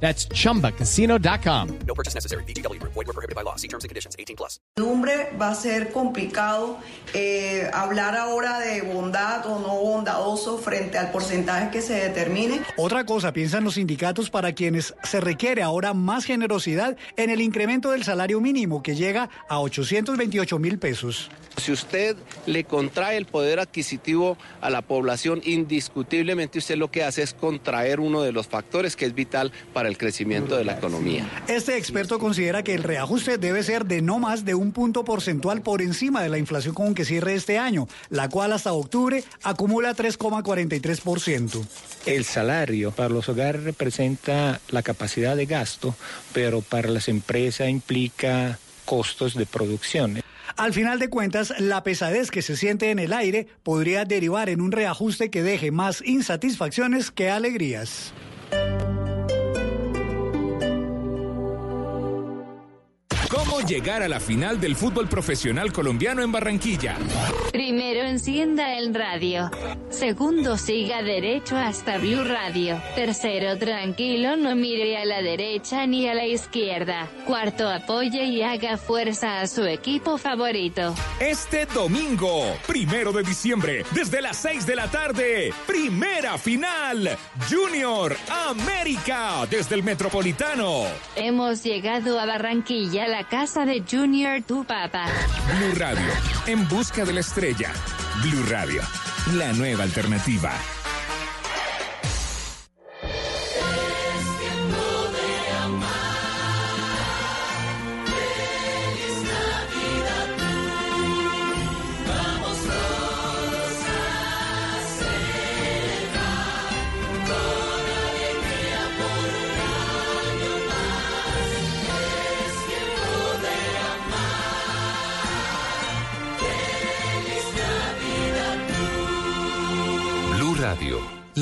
That's chumbacasino.com. No purchase necessary. BGW. Void were prohibited by law. See terms and conditions. 18 plus. Va a ser complicado eh, hablar ahora de bondad o no bondadoso frente al porcentaje que se determine. Otra cosa piensan los sindicatos para quienes se requiere ahora más generosidad en el incremento del salario mínimo que llega a 828 mil pesos. Si usted le contrae el poder adquisitivo a la población, indiscutiblemente usted lo que hace es contraer uno de los factores que es vital para el crecimiento de la economía. Este experto considera que el reajuste debe ser de no más de un punto porcentual por encima de la inflación con que cierre este año, la cual hasta octubre acumula 3,43%. El salario para los hogares representa la capacidad de gasto, pero para las empresas implica costos de producción. Al final de cuentas, la pesadez que se siente en el aire podría derivar en un reajuste que deje más insatisfacciones que alegrías. ¿Cómo llegar a la final del fútbol profesional colombiano en Barranquilla? Primero encienda el radio. Segundo siga derecho hasta Blue Radio. Tercero tranquilo, no mire a la derecha ni a la izquierda. Cuarto apoye y haga fuerza a su equipo favorito. Este domingo, primero de diciembre, desde las 6 de la tarde, primera final, Junior América, desde el Metropolitano. Hemos llegado a Barranquilla, la casa de Junior Tu Papa. Blue Radio, en busca de la estrella. Blue Radio, la nueva alternativa.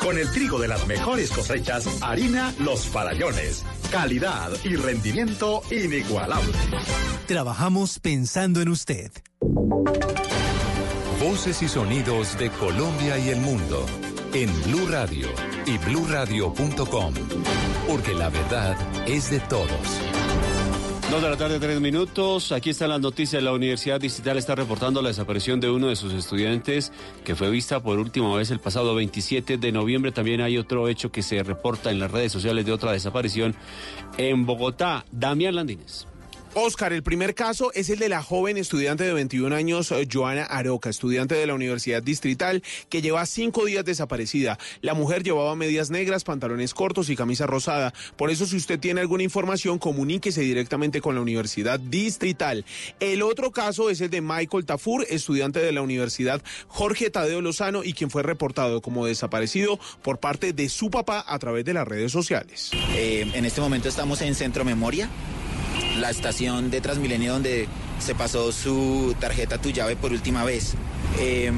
Con el trigo de las mejores cosechas, harina Los Farallones. Calidad y rendimiento inigualable. Trabajamos pensando en usted. Voces y sonidos de Colombia y el mundo en Blue Radio y bluradio.com. Porque la verdad es de todos. Dos de la tarde, tres minutos. Aquí están las noticias. La Universidad Distrital está reportando la desaparición de uno de sus estudiantes que fue vista por última vez el pasado 27 de noviembre. También hay otro hecho que se reporta en las redes sociales de otra desaparición en Bogotá. Damián Landines. Oscar, el primer caso es el de la joven estudiante de 21 años, eh, Joana Aroca, estudiante de la Universidad Distrital, que lleva cinco días desaparecida. La mujer llevaba medias negras, pantalones cortos y camisa rosada. Por eso, si usted tiene alguna información, comuníquese directamente con la Universidad Distrital. El otro caso es el de Michael Tafur, estudiante de la Universidad Jorge Tadeo Lozano y quien fue reportado como desaparecido por parte de su papá a través de las redes sociales. Eh, en este momento estamos en Centro Memoria la estación de Transmilenio donde se pasó su tarjeta Tu llave por última vez. Eh,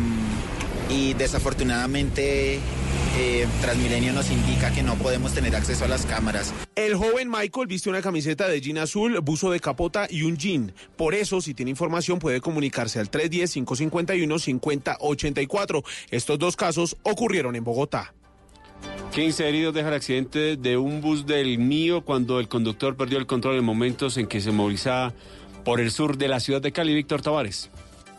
y desafortunadamente eh, Transmilenio nos indica que no podemos tener acceso a las cámaras. El joven Michael viste una camiseta de jean azul, buzo de capota y un jean. Por eso, si tiene información, puede comunicarse al 310-551-5084. Estos dos casos ocurrieron en Bogotá. 15 heridos deja el accidente de un bus del mío cuando el conductor perdió el control en momentos en que se movilizaba por el sur de la ciudad de Cali, Víctor Tavares.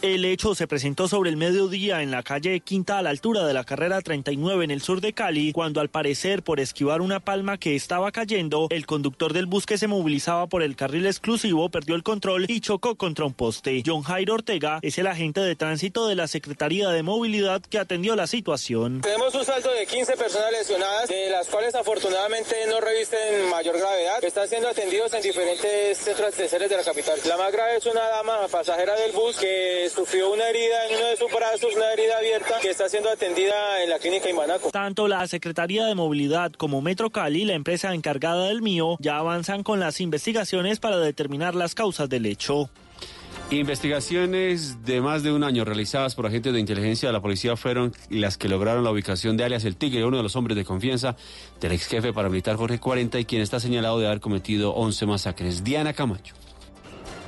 El hecho se presentó sobre el mediodía en la calle Quinta a la altura de la carrera 39 en el sur de Cali, cuando al parecer por esquivar una palma que estaba cayendo, el conductor del bus que se movilizaba por el carril exclusivo perdió el control y chocó contra un poste. John Jairo Ortega es el agente de tránsito de la Secretaría de Movilidad que atendió la situación. Tenemos un saldo de 15 personas lesionadas, de las cuales afortunadamente no revisten mayor gravedad. Están siendo atendidos en diferentes centros asistenciales de la capital. La más grave es una dama pasajera del bus que sufrió una herida en uno de sus brazos, una herida abierta, que está siendo atendida en la clínica Imanaco. Tanto la Secretaría de Movilidad como Metro Cali, la empresa encargada del mío, ya avanzan con las investigaciones para determinar las causas del hecho. Investigaciones de más de un año realizadas por agentes de inteligencia de la policía fueron las que lograron la ubicación de alias El Tigre, uno de los hombres de confianza del ex jefe paramilitar Jorge 40 y quien está señalado de haber cometido 11 masacres. Diana Camacho.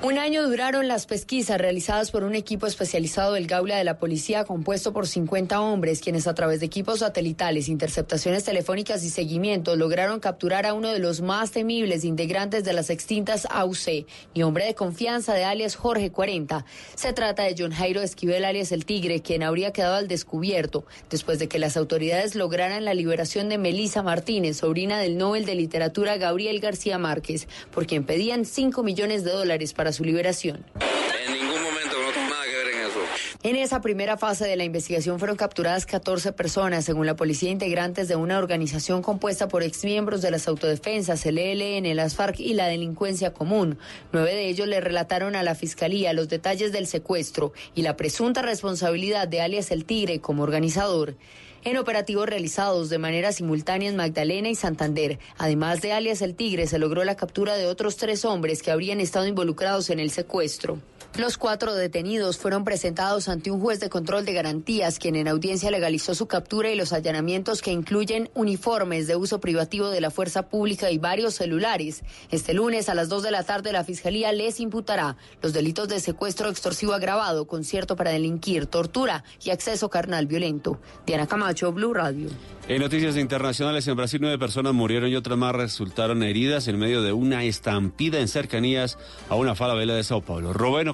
Un año duraron las pesquisas realizadas por un equipo especializado del Gaula de la Policía compuesto por 50 hombres, quienes a través de equipos satelitales, interceptaciones telefónicas y seguimientos lograron capturar a uno de los más temibles integrantes de las extintas AUC y hombre de confianza de alias Jorge 40. Se trata de John Jairo Esquivel alias El Tigre, quien habría quedado al descubierto después de que las autoridades lograran la liberación de Melisa Martínez, sobrina del Nobel de Literatura Gabriel García Márquez, por quien pedían 5 millones de dólares para su liberación. En ningún momento no tengo nada que ver en eso. En esa primera fase de la investigación fueron capturadas 14 personas, según la policía, integrantes de una organización compuesta por exmiembros de las autodefensas, el ELN, las FARC y la delincuencia común. Nueve de ellos le relataron a la fiscalía los detalles del secuestro y la presunta responsabilidad de alias El Tigre como organizador en operativos realizados de manera simultánea en Magdalena y Santander. Además de alias El Tigre, se logró la captura de otros tres hombres que habrían estado involucrados en el secuestro. Los cuatro detenidos fueron presentados ante un juez de control de garantías, quien en audiencia legalizó su captura y los allanamientos que incluyen uniformes de uso privativo de la fuerza pública y varios celulares. Este lunes a las 2 de la tarde la Fiscalía les imputará los delitos de secuestro extorsivo agravado, concierto para delinquir, tortura y acceso carnal violento. Diana Camacho, Blue Radio. En noticias internacionales, en Brasil nueve personas murieron y otras más resultaron heridas en medio de una estampida en cercanías a una falabella de Sao Paulo. Robeno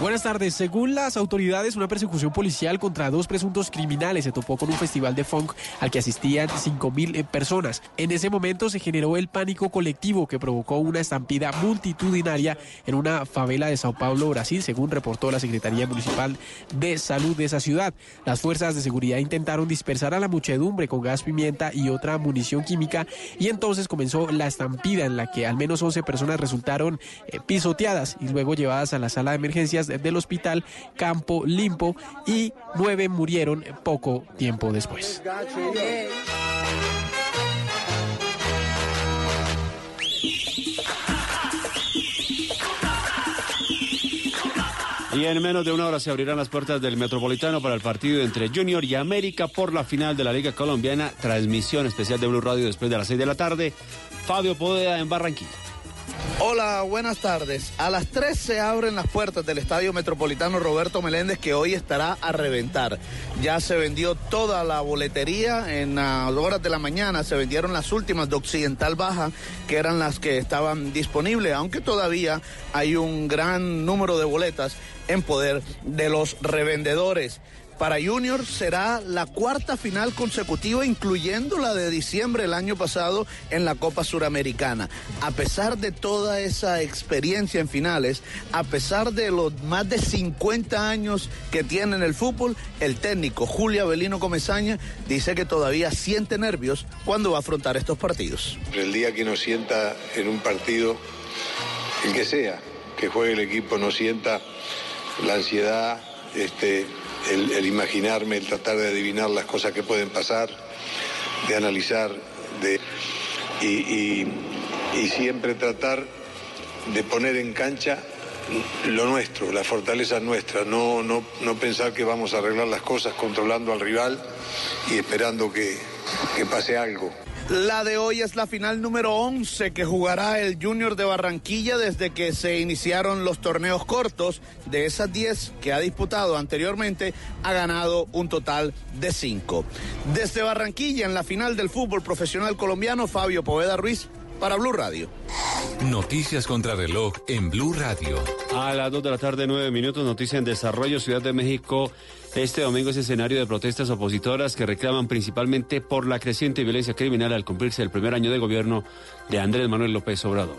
Buenas tardes. Según las autoridades, una persecución policial contra dos presuntos criminales se topó con un festival de funk al que asistían 5.000 personas. En ese momento se generó el pánico colectivo que provocó una estampida multitudinaria en una favela de Sao Paulo, Brasil, según reportó la Secretaría Municipal de Salud de esa ciudad. Las fuerzas de seguridad intentaron dispersar a la muchedumbre con gas pimienta y otra munición química y entonces comenzó la estampida en la que al menos 11 personas resultaron eh, pisoteadas y luego llevadas a la sala de emergencias del hospital Campo Limpo y nueve murieron poco tiempo después. Y en menos de una hora se abrirán las puertas del Metropolitano para el partido entre Junior y América por la final de la Liga Colombiana. Transmisión especial de Blue Radio después de las 6 de la tarde. Fabio Podea en Barranquilla. Hola, buenas tardes. A las 3 se abren las puertas del Estadio Metropolitano Roberto Meléndez que hoy estará a reventar. Ya se vendió toda la boletería en las horas de la mañana, se vendieron las últimas de Occidental Baja, que eran las que estaban disponibles, aunque todavía hay un gran número de boletas en poder de los revendedores. Para Junior será la cuarta final consecutiva, incluyendo la de diciembre del año pasado en la Copa Suramericana. A pesar de toda esa experiencia en finales, a pesar de los más de 50 años que tiene en el fútbol, el técnico Julio Avelino Comesaña dice que todavía siente nervios cuando va a afrontar estos partidos. El día que no sienta en un partido, el que sea, que juegue el equipo, no sienta la ansiedad, este, el, imaginarme, el tratar de adivinar las cosas que pueden pasar, de analizar, de, y, y, y, siempre tratar de poner en cancha lo nuestro, la fortaleza nuestra, no, no, no pensar que vamos a arreglar las cosas controlando al rival y esperando que, que pase algo. La de hoy es la final número 11 que jugará el Junior de Barranquilla desde que se iniciaron los torneos cortos. De esas 10 que ha disputado anteriormente, ha ganado un total de 5. Desde Barranquilla, en la final del fútbol profesional colombiano, Fabio Poveda Ruiz para Blue Radio. Noticias contra reloj en Blue Radio. A las 2 de la tarde, 9 minutos, noticia en desarrollo, Ciudad de México. Este domingo es escenario de protestas opositoras que reclaman principalmente por la creciente violencia criminal al cumplirse el primer año de gobierno de Andrés Manuel López Obrador.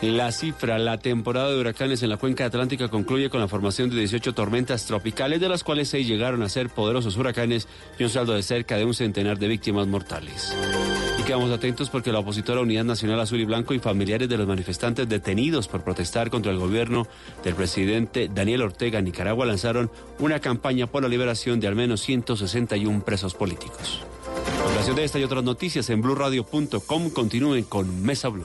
La cifra, la temporada de huracanes en la cuenca atlántica concluye con la formación de 18 tormentas tropicales, de las cuales 6 llegaron a ser poderosos huracanes y un saldo de cerca de un centenar de víctimas mortales. Quedamos atentos porque la opositora Unidad Nacional Azul y Blanco y familiares de los manifestantes detenidos por protestar contra el gobierno del presidente Daniel Ortega en Nicaragua lanzaron una campaña por la liberación de al menos 161 presos políticos. Ocasión de esta y otras noticias en blueradio.com continúen con Mesa Blue.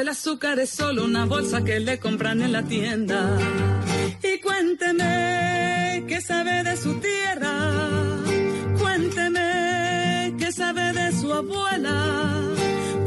el azúcar es solo una bolsa que le compran en la tienda. Y cuénteme qué sabe de su tierra, cuénteme qué sabe de su abuela,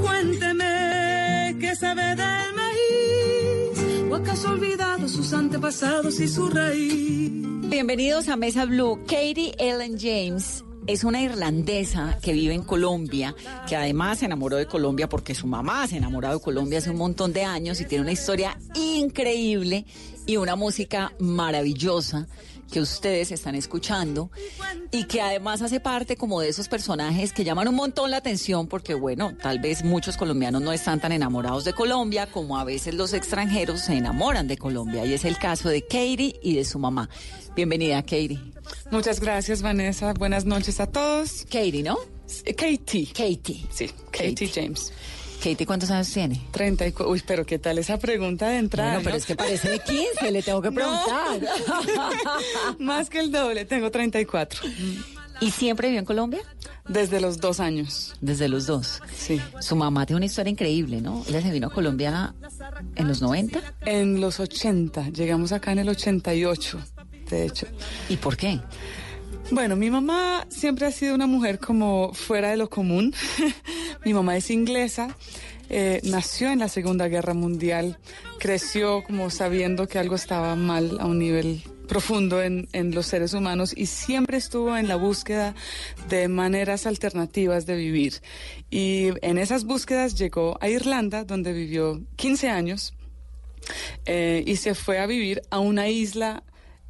cuénteme qué sabe del maíz, o acaso ha olvidado sus antepasados y su raíz. Bienvenidos a Mesa Blue. Katie Ellen James es una irlandesa que vive en Colombia, que además se enamoró de Colombia porque su mamá se enamoró de Colombia hace un montón de años y tiene una historia increíble y una música maravillosa que ustedes están escuchando y que además hace parte como de esos personajes que llaman un montón la atención porque bueno, tal vez muchos colombianos no están tan enamorados de Colombia como a veces los extranjeros se enamoran de Colombia y es el caso de Katie y de su mamá. Bienvenida, Katie. Muchas gracias, Vanessa. Buenas noches a todos. Katie, ¿no? Katie. Katie. Sí, Katie, James. Katie, ¿cuántos años tiene? 34. Uy, pero ¿qué tal esa pregunta de entrada? Bueno, pero es que parece de 15, le tengo que preguntar. Más que el doble, tengo 34. ¿Y siempre vivió en Colombia? Desde los dos años. Desde los dos. Sí. Su mamá tiene una historia increíble, ¿no? Ella se vino a Colombia en los 90. En los 80. Llegamos acá en el 88, de hecho. ¿Y por qué? Bueno, mi mamá siempre ha sido una mujer como fuera de lo común. mi mamá es inglesa, eh, nació en la Segunda Guerra Mundial, creció como sabiendo que algo estaba mal a un nivel profundo en, en, los seres humanos y siempre estuvo en la búsqueda de maneras alternativas de vivir. Y en esas búsquedas llegó a Irlanda, donde vivió 15 años, eh, y se fue a vivir a una isla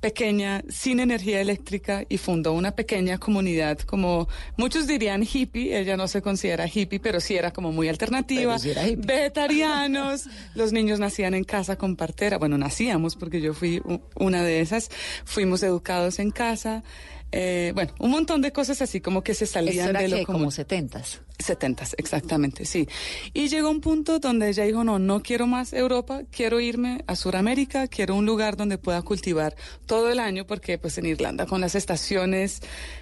pequeña, sin energía eléctrica y fundó una pequeña comunidad como muchos dirían hippie, ella no se considera hippie, pero sí era como muy alternativa, sí vegetarianos, los niños nacían en casa con partera, bueno, nacíamos porque yo fui una de esas, fuimos educados en casa, eh, bueno, un montón de cosas así como que se salían era de lo que, común. como setentas. Setentas, exactamente, sí. Y llegó un punto donde ella dijo, no, no quiero más Europa, quiero irme a Sudamérica, quiero un lugar donde pueda cultivar todo el año, porque pues en Irlanda con las estaciones,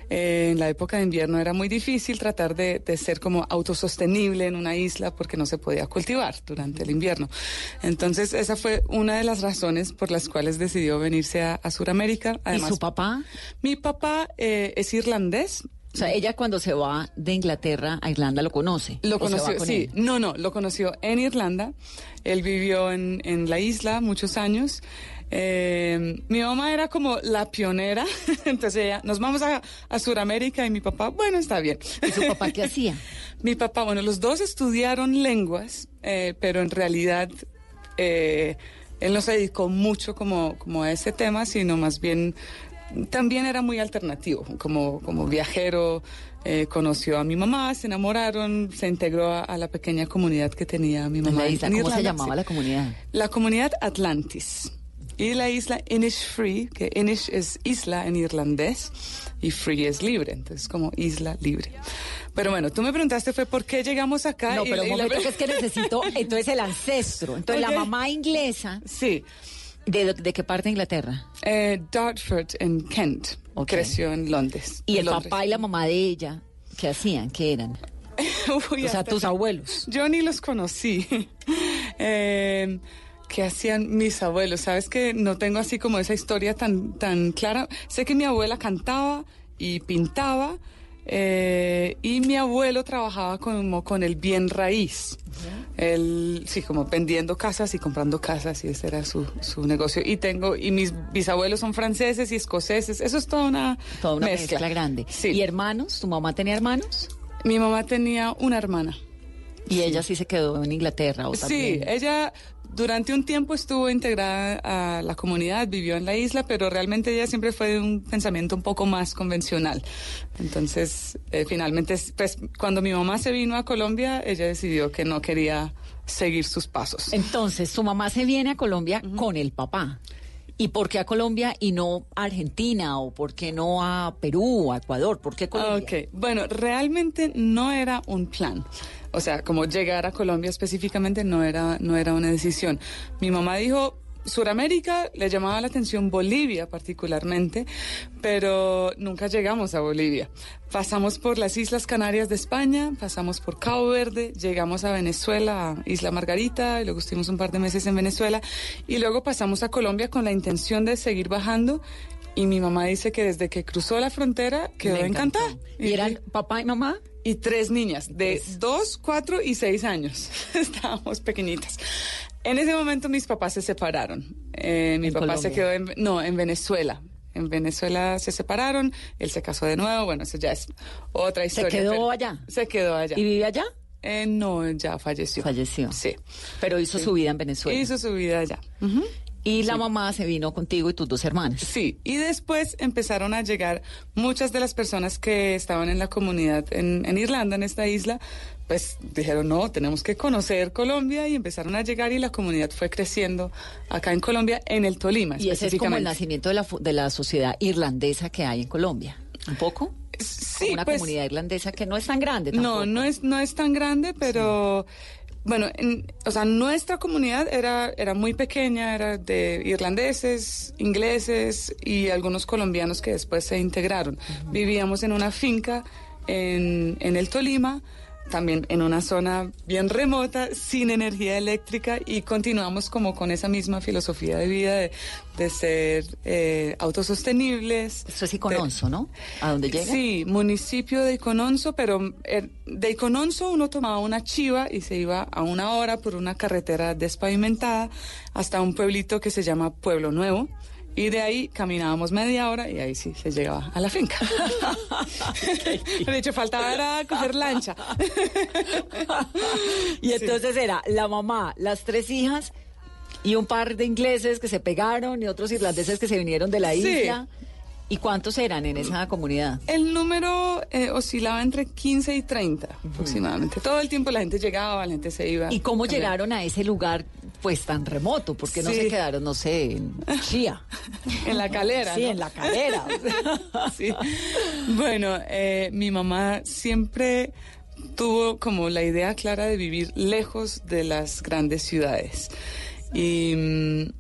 eh, en la época de invierno era muy difícil tratar de, de, ser como autosostenible en una isla porque no se podía cultivar durante el invierno. Entonces esa fue una de las razones por las cuales decidió venirse a, a Sudamérica. Además, ¿Y su papá? Mi papá eh, es irlandés. O sea, ella cuando se va de Inglaterra a Irlanda lo conoce. Lo ¿O se va conoció, con sí. él? No, no, lo conoció en Irlanda. Él vivió en, en la isla muchos años. Eh, mi mamá era como la pionera, entonces ella, nos vamos a, a Sudamérica y mi papá, bueno, está bien. ¿Y su papá qué hacía? mi papá, bueno, los dos estudiaron lenguas, eh, pero en realidad eh, él no se dedicó mucho como, como a ese tema, sino más bien también era muy alternativo, como, como viajero, eh, conoció a mi mamá, se enamoraron, se integró a, a la pequeña comunidad que tenía mi mamá. la isla, en ¿Cómo se llamaba sí. la comunidad? La comunidad Atlantis. Y la isla Innisfree, que Innish es isla en irlandés y free es libre, entonces como isla libre. Pero bueno, tú me preguntaste fue por qué llegamos acá. No, y- pero un y la- momento que es que necesito, entonces el ancestro. Entonces la mamá inglesa. Sí. ¿De, de qué parte de Inglaterra? Eh, Dartford en Kent. Creció en Londres. Y en el Londres. papá y la mamá de ella, ¿qué hacían? ¿Qué eran? Uy, o sea, tus abuelos. Yo ni los conocí. Eh, ¿Qué hacían mis abuelos? Sabes que no tengo así como esa historia tan, tan clara. Sé que mi abuela cantaba y pintaba. Eh, y mi abuelo trabajaba como con el bien raíz. Él, sí, como vendiendo casas y comprando casas, y ese era su, su negocio. Y tengo, y mis bisabuelos son franceses y escoceses. Eso es toda una, Toda una mezcla. mezcla, grande. ¿Y hermanos? ¿Tu mamá tenía hermanos? Mi mamá tenía una hermana. Y ella sí se quedó en Inglaterra. ¿o Sí, también? ella durante un tiempo estuvo integrada a la comunidad, vivió en la isla, pero realmente ella siempre fue de un pensamiento un poco más convencional. Entonces, eh, finalmente, pues cuando mi mamá se vino a Colombia, ella decidió que no quería seguir sus pasos. Entonces, tu mamá se viene a Colombia con el papá. ¿Y por qué a Colombia y no a Argentina? ¿O por qué no a Perú o a Ecuador? ¿Por qué Colombia? Ok, bueno, realmente no era un plan. O sea, como llegar a Colombia específicamente no era, no era una decisión. Mi mamá dijo, Suramérica le llamaba la atención Bolivia particularmente, pero nunca llegamos a Bolivia. Pasamos por las Islas Canarias de España, pasamos por Cabo Verde, llegamos a Venezuela, a Isla Margarita, y luego estuvimos un par de meses en Venezuela, y luego pasamos a Colombia con la intención de seguir bajando. Y mi mamá dice que desde que cruzó la frontera quedó encantada. ¿Y eran papá y mamá? Y tres niñas de dos, cuatro y seis años. Estábamos pequeñitas. En ese momento mis papás se separaron. Eh, mi ¿En papá se quedó en, no, en Venezuela. En Venezuela se separaron, él se casó de nuevo, bueno, eso ya es otra historia. quedó pero- allá? Se quedó allá. ¿Y vive allá? Eh, no, ya falleció. Falleció. Sí. Pero hizo Sí. su vida en Venezuela. Hizo su vida allá. Y la mamá se vino contigo y tus dos hermanas. Sí, y después empezaron a llegar muchas de las personas que estaban en la comunidad en, en Irlanda, en esta isla, pues dijeron, no, tenemos que conocer Colombia y empezaron a llegar y la comunidad fue creciendo acá en Colombia, en el Tolima Y ese es como el nacimiento de la, de la sociedad irlandesa que hay en Colombia. ¿Un poco? Sí, Una pues- comunidad irlandesa que no es tan grande No, tampoco. no es, no es tan grande, pero bueno, en- o sea, nuestra comunidad era, era muy pequeña, era de irlandeses, ingleses y algunos colombianos que después se integraron. Vivíamos en una finca en, en el Tolima, también en una zona bien remota, sin energía eléctrica y continuamos como con esa misma filosofía de vida de, de ser eh, autosostenibles. Eso es Icononso, ¿no? ¿A dónde llega? Sí, municipio de Icononso, pero eh, de Icononso uno tomaba una chiva y se iba a una hora por una carretera despavimentada hasta un pueblito que se llama Pueblo Nuevo. Y de ahí caminábamos media hora y ahí sí se llegaba a la finca. de hecho, faltaba era coger lancha. Y entonces era la mamá, las tres hijas y un par de ingleses que se pegaron y otros irlandeses que se vinieron de la Sí. isla. ¿Y cuántos eran en esa comunidad? El número eh, oscilaba entre 15 y 30 aproximadamente. Todo el tiempo la gente llegaba, la gente se iba. ¿Y cómo llegaron a ese lugar pues tan remoto? ¿Por qué no se quedaron, no sé, en Chía? En la calera. Sí, ¿no? en la calera. Sí. Bueno, eh, mi mamá siempre tuvo como la idea clara de vivir lejos de las grandes ciudades. Y mm,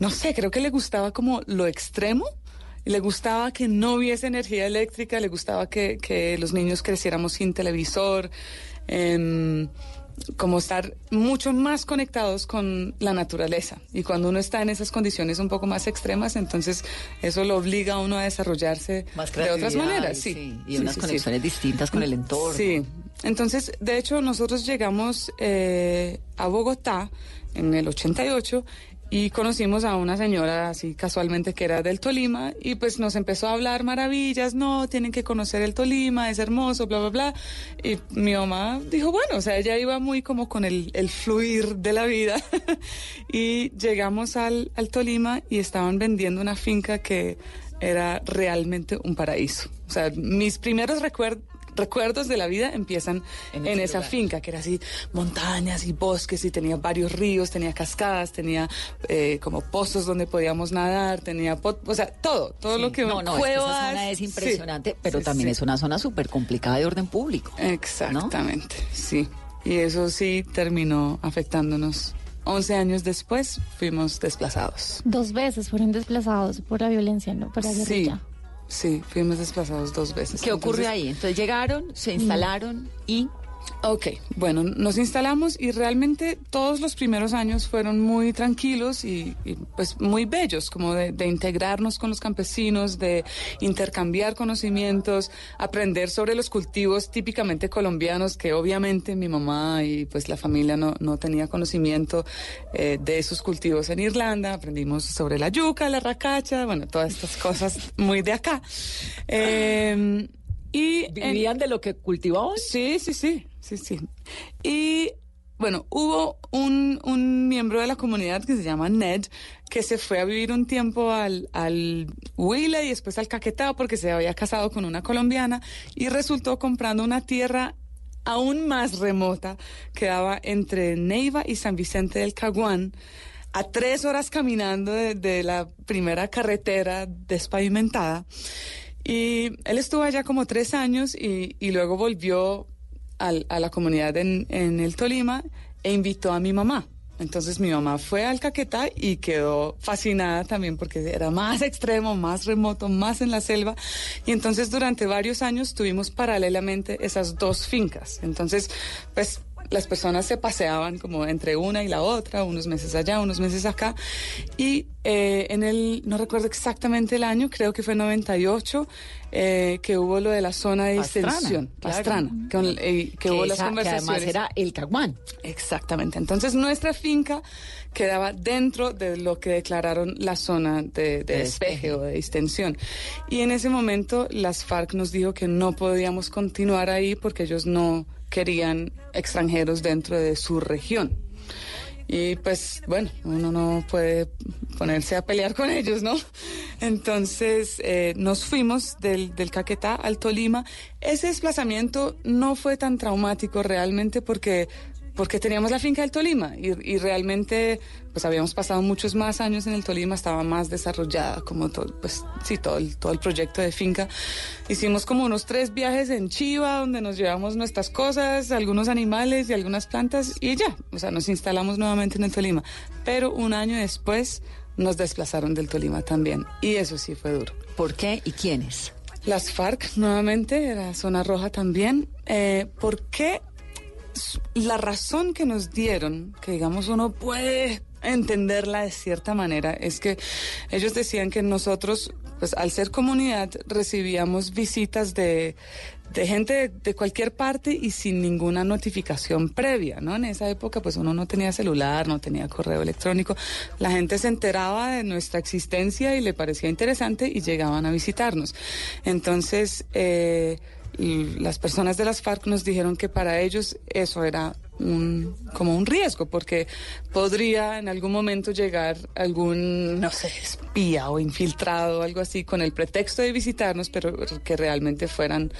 no sé, creo que le gustaba como lo extremo. Le gustaba que no hubiese energía eléctrica, le gustaba que, que los niños creciéramos sin televisor. em, como estar mucho más conectados con la naturaleza. Y cuando uno está en esas condiciones un poco más extremas, entonces eso lo obliga a uno a desarrollarse de otras maneras. Sí, y unas conexiones distintas con el entorno. Sí. Entonces, de hecho, nosotros llegamos eh, a Bogotá en el 88 y conocimos a una señora así casualmente que era del Tolima y pues nos empezó a hablar maravillas, no, tienen que conocer el Tolima, es hermoso, bla, bla, bla. Y mi mamá dijo, bueno, o sea, ella iba muy como con el, el fluir de la vida y llegamos al, al Tolima y estaban vendiendo una finca que era realmente un paraíso. O sea, mis primeros recuerdos recuerdos de la vida empiezan en, esa finca, que era así, montañas y bosques, y tenía varios ríos, tenía cascadas, tenía eh, como pozos donde podíamos nadar, tenía, o sea, todo, todo lo que... No, no, esa zona es impresionante, pero también es una zona súper complicada de orden público. Exactamente, sí. Y eso sí terminó afectándonos 11 años después fuimos desplazados. Dos veces fueron desplazados por la violencia, ¿no? Por la guerrilla. Sí. Sí, fuimos desplazados dos veces. ¿Qué ocurre ahí? Entonces llegaron, se instalaron y Ok, bueno, nos instalamos y realmente todos los primeros años fueron muy tranquilos y, pues muy bellos, como de, integrarnos con los campesinos, de intercambiar conocimientos, aprender sobre los cultivos típicamente colombianos, que obviamente mi mamá y pues la familia no, no tenía conocimiento eh, de esos cultivos en Irlanda. Aprendimos sobre la yuca, la racacha, bueno, todas estas cosas muy de acá. Eh, y ¿Vivían de lo que cultivaban? Sí, sí, sí, sí, sí. Y bueno, hubo un, un, miembro de la comunidad que se llama Ned, que se fue a vivir un tiempo al, al Huila y después al Caquetá porque se había casado con una colombiana y resultó comprando una tierra aún más remota que daba entre Neiva y San Vicente del Caguán a tres horas caminando de, la primera carretera despavimentada. Y él estuvo allá como tres años y, y luego volvió a la comunidad en, en, el Tolima e invitó a mi mamá. Entonces mi mamá fue al Caquetá y quedó fascinada también porque era más extremo, más remoto, más en la selva. Y entonces durante varios años tuvimos paralelamente esas dos fincas. Entonces, pues las personas se paseaban como entre una y la otra, unos meses allá, unos meses acá. Y eh, en el, no recuerdo exactamente el año, creo que fue 98, eh, que hubo lo de la zona de extensión, Pastrana, eh, que, hubo las conversaciones. además era el Caguán. Exactamente. Entonces nuestra finca quedaba dentro de lo que declararon la zona de, despeje o de extensión. Y en ese momento las FARC nos dijo que no podíamos continuar ahí porque ellos no querían extranjeros dentro de su región. Y pues bueno, uno no puede ponerse a pelear con ellos, ¿no? Entonces eh, nos fuimos del, del Caquetá al Tolima. Ese desplazamiento no fue tan traumático realmente porque porque teníamos la finca del Tolima y, y, realmente pues habíamos pasado muchos más años en el Tolima, estaba más desarrollada como todo, pues sí, todo el, todo el proyecto de finca. Hicimos como unos tres viajes en Chiva donde nos llevamos nuestras cosas, algunos animales y algunas plantas y ya, o sea, nos instalamos nuevamente en el Tolima. Pero un año después nos desplazaron del Tolima también y eso sí fue duro. ¿Por qué y quiénes? Las FARC nuevamente, la zona roja también. Eh, ¿Por qué? La razón que nos dieron, que digamos uno puede entenderla de cierta manera, es que ellos decían que nosotros, pues al ser comunidad, recibíamos visitas de, de gente de, cualquier parte y sin ninguna notificación previa, ¿no? En esa época, pues uno no tenía celular, no tenía correo electrónico. La gente se enteraba de nuestra existencia y le parecía interesante y llegaban a visitarnos. Entonces, eh, las personas de las FARC nos dijeron que para ellos eso era un, como un riesgo, porque podría en algún momento llegar algún, no sé, espía o infiltrado o algo así con el pretexto de visitarnos, pero que realmente fueran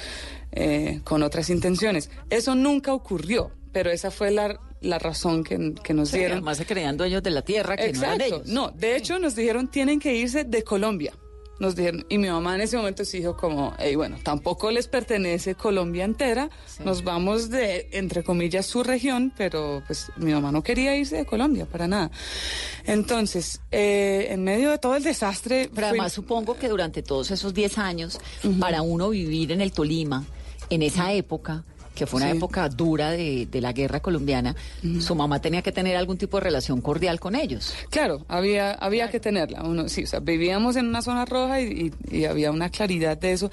eh, con otras intenciones. Eso nunca ocurrió, pero esa fue la, la razón que, que nos dieron. Además se creían dueños de la tierra que no eran ellos. No, de hecho nos dijeron tienen que irse de Colombia nos dijeron, y mi mamá en ese momento se dijo como, hey, bueno, tampoco les pertenece Colombia entera, nos vamos de, entre comillas, su región, pero pues mi mamá no quería irse de Colombia para nada. Entonces, eh, en medio de todo el desastre... Pero además supongo que durante todos esos 10 años, para uno vivir en el Tolima, en esa época, que fue una Sí. época dura de, de la guerra colombiana, su mamá tenía que tener algún tipo de relación cordial con ellos. Claro, había, había que tenerla. Uno, sí, o sea, vivíamos en una zona roja y, y- y había una claridad de eso.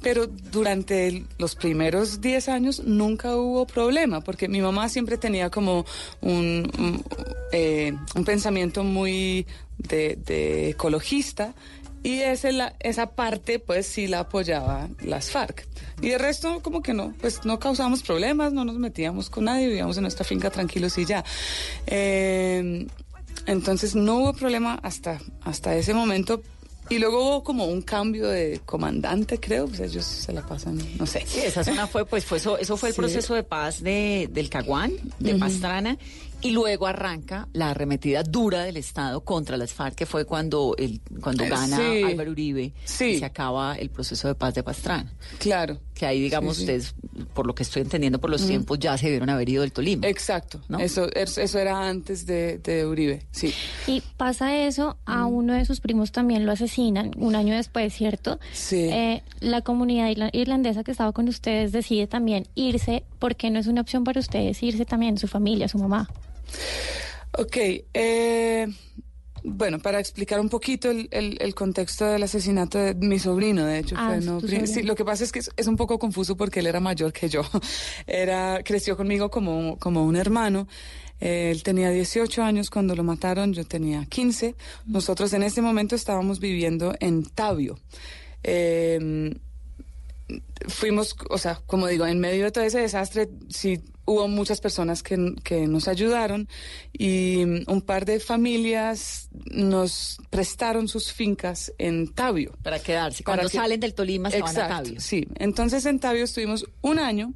Pero durante el- los primeros 10 años nunca hubo problema, porque mi mamá siempre tenía como un, un, eh, un pensamiento muy de, de ecologista. Y ese, la, esa parte, pues sí la apoyaba las FARC. Y el resto, como que no, pues no causamos problemas, no nos metíamos con nadie, vivíamos en nuestra finca tranquilos y ya. Eh, entonces no hubo problema hasta, hasta ese momento. Y luego hubo como un cambio de comandante, creo, pues ellos se la pasan, no sé. Sí, esa zona fue, pues, fue eso, eso fue el Sí. proceso de paz de, del Caguán, de. Pastrana, y luego arranca la arremetida dura del Estado contra las FARC, que fue cuando, el, cuando Eh, gana sí. Álvaro Uribe Sí. y se acaba el proceso de paz de Pastrana. Claro. Que ahí, digamos, Sí, sí. ustedes, por lo que estoy entendiendo por los tiempos, ya se debieron haber ido del Tolima. Exacto. ¿no? Eso, es- eso era antes de, de Uribe, sí. Y pasa eso, a uno de sus primos también lo asesinan un año después, ¿cierto? Sí. Eh, la comunidad irla- irlandesa que estaba con ustedes decide también irse, porque no es una opción para ustedes irse también, su familia, su mamá. Ok, eh, bueno, para explicar un poquito el, el- el contexto del asesinato de mi sobrino, de hecho, Ah, fue, es no, sobrino. sí, lo que pasa es que es, es un poco confuso porque él era mayor que yo. Era, creció conmigo como, como un hermano. Él tenía 18 años cuando lo mataron, yo tenía 15. Nosotros en ese momento estábamos viviendo en Tabio. Eh, fuimos, o sea, como digo, en medio de todo ese desastre, sí hubo muchas personas que, que nos ayudaron y mm, un par de familias nos prestaron sus fincas en Tabio. Para quedarse. Cuando que- salen del Tolima se van a Exacto, Tabio. Sí, entonces en Tabio estuvimos un año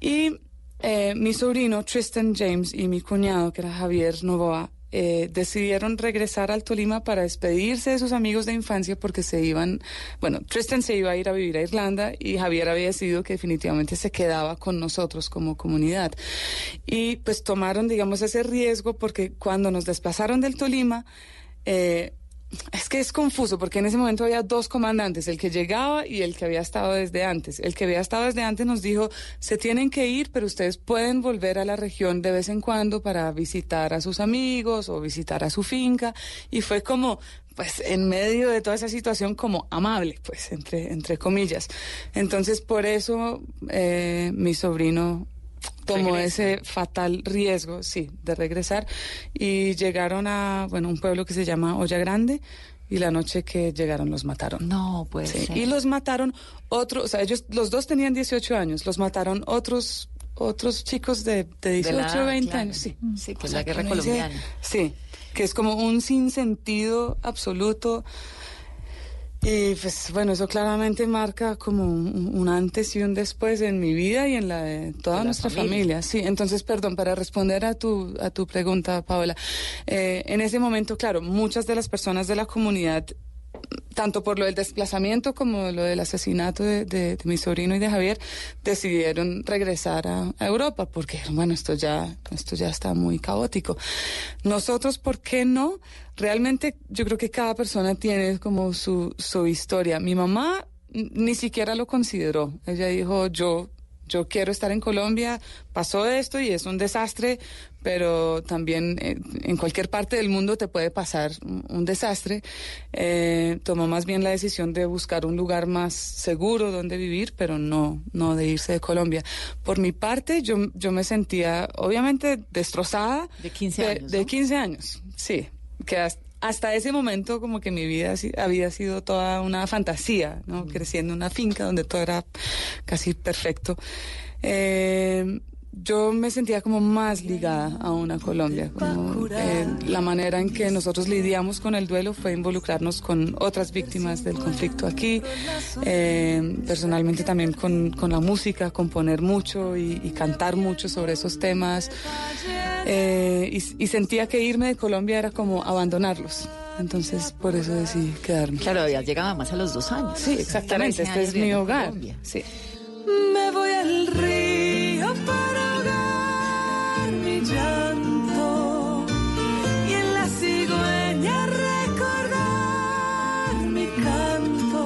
y eh, mi sobrino Tristan James y mi cuñado, que era Javier Novoa, eh, decidieron regresar al Tolima para despedirse de sus amigos de infancia porque se iban, bueno, Tristan se iba a ir a vivir a Irlanda y Javier había decidido que definitivamente se quedaba con nosotros como comunidad. Y pues tomaron, digamos, ese riesgo porque cuando nos desplazaron del Tolima, eh, es que es confuso porque en ese momento había dos comandantes, el que llegaba y el que había estado desde antes. El que había estado desde antes nos dijo, se tienen que ir, pero ustedes pueden volver a la región de vez en cuando para visitar a sus amigos o visitar a su finca. Y fue como, pues en medio de toda esa situación como amable, pues entre, entre comillas. Entonces por eso eh, mi sobrino tomó Regresa. ese fatal riesgo, sí, de regresar y llegaron a, bueno, un pueblo que se llama Olla Grande y la noche que llegaron los mataron. No, puede Sí. Y los mataron otros, o sea, ellos, los dos tenían 18 años, los mataron otros otros chicos de, de 18 la- o 20 claro. años, sí. Sí, que O sea, la guerra dice- colombiana. Sí, que es como un sinsentido absoluto. Y pues bueno, eso claramente marca como un, un antes y un después en mi vida y en la de toda la nuestra familia. familia. Sí, entonces, perdón, para responder a tu, a tu pregunta, Paola, eh, en ese momento, claro, muchas de las personas de la comunidad tanto por lo del desplazamiento como lo del asesinato de, de- de mi sobrino y de Javier, decidieron regresar a, a Europa porque, bueno, esto ya, esto ya está muy caótico. Nosotros, ¿por qué no? Realmente yo creo que cada persona tiene como su, su historia. Mi mamá ni siquiera lo consideró. Ella dijo, yo yo quiero estar en Colombia, pasó esto y es un desastre, pero también eh, en cualquier parte del mundo te puede pasar un, un desastre. Eh, tomó más bien la decisión de buscar un lugar más seguro donde vivir, pero no, no de irse de Colombia. Por mi parte, yo, yo me sentía obviamente destrozada. De 15 de- años, De, ¿no? 15 años, sí. Que hasta, hasta ese momento como que mi vida había sido toda una fantasía, ¿no? Creciendo en una finca donde todo era casi perfecto. Eh, yo me sentía como más ligada a una Colombia. Como, eh, la manera en que nosotros lidiamos con el duelo fue involucrarnos con otras víctimas del conflicto aquí. Eh, personalmente también con, con la música, componer mucho y, y cantar mucho sobre esos temas. Eh, y, y sentía que irme de Colombia era como abandonarlos. Entonces, por eso decidí quedarme. Claro, había llegado más a los dos años. Sí, exactamente. 13 Este es mi hogar. Colombia. Sí. Me voy al río para ahogar mi llanto y en la cigüeña recordar mi canto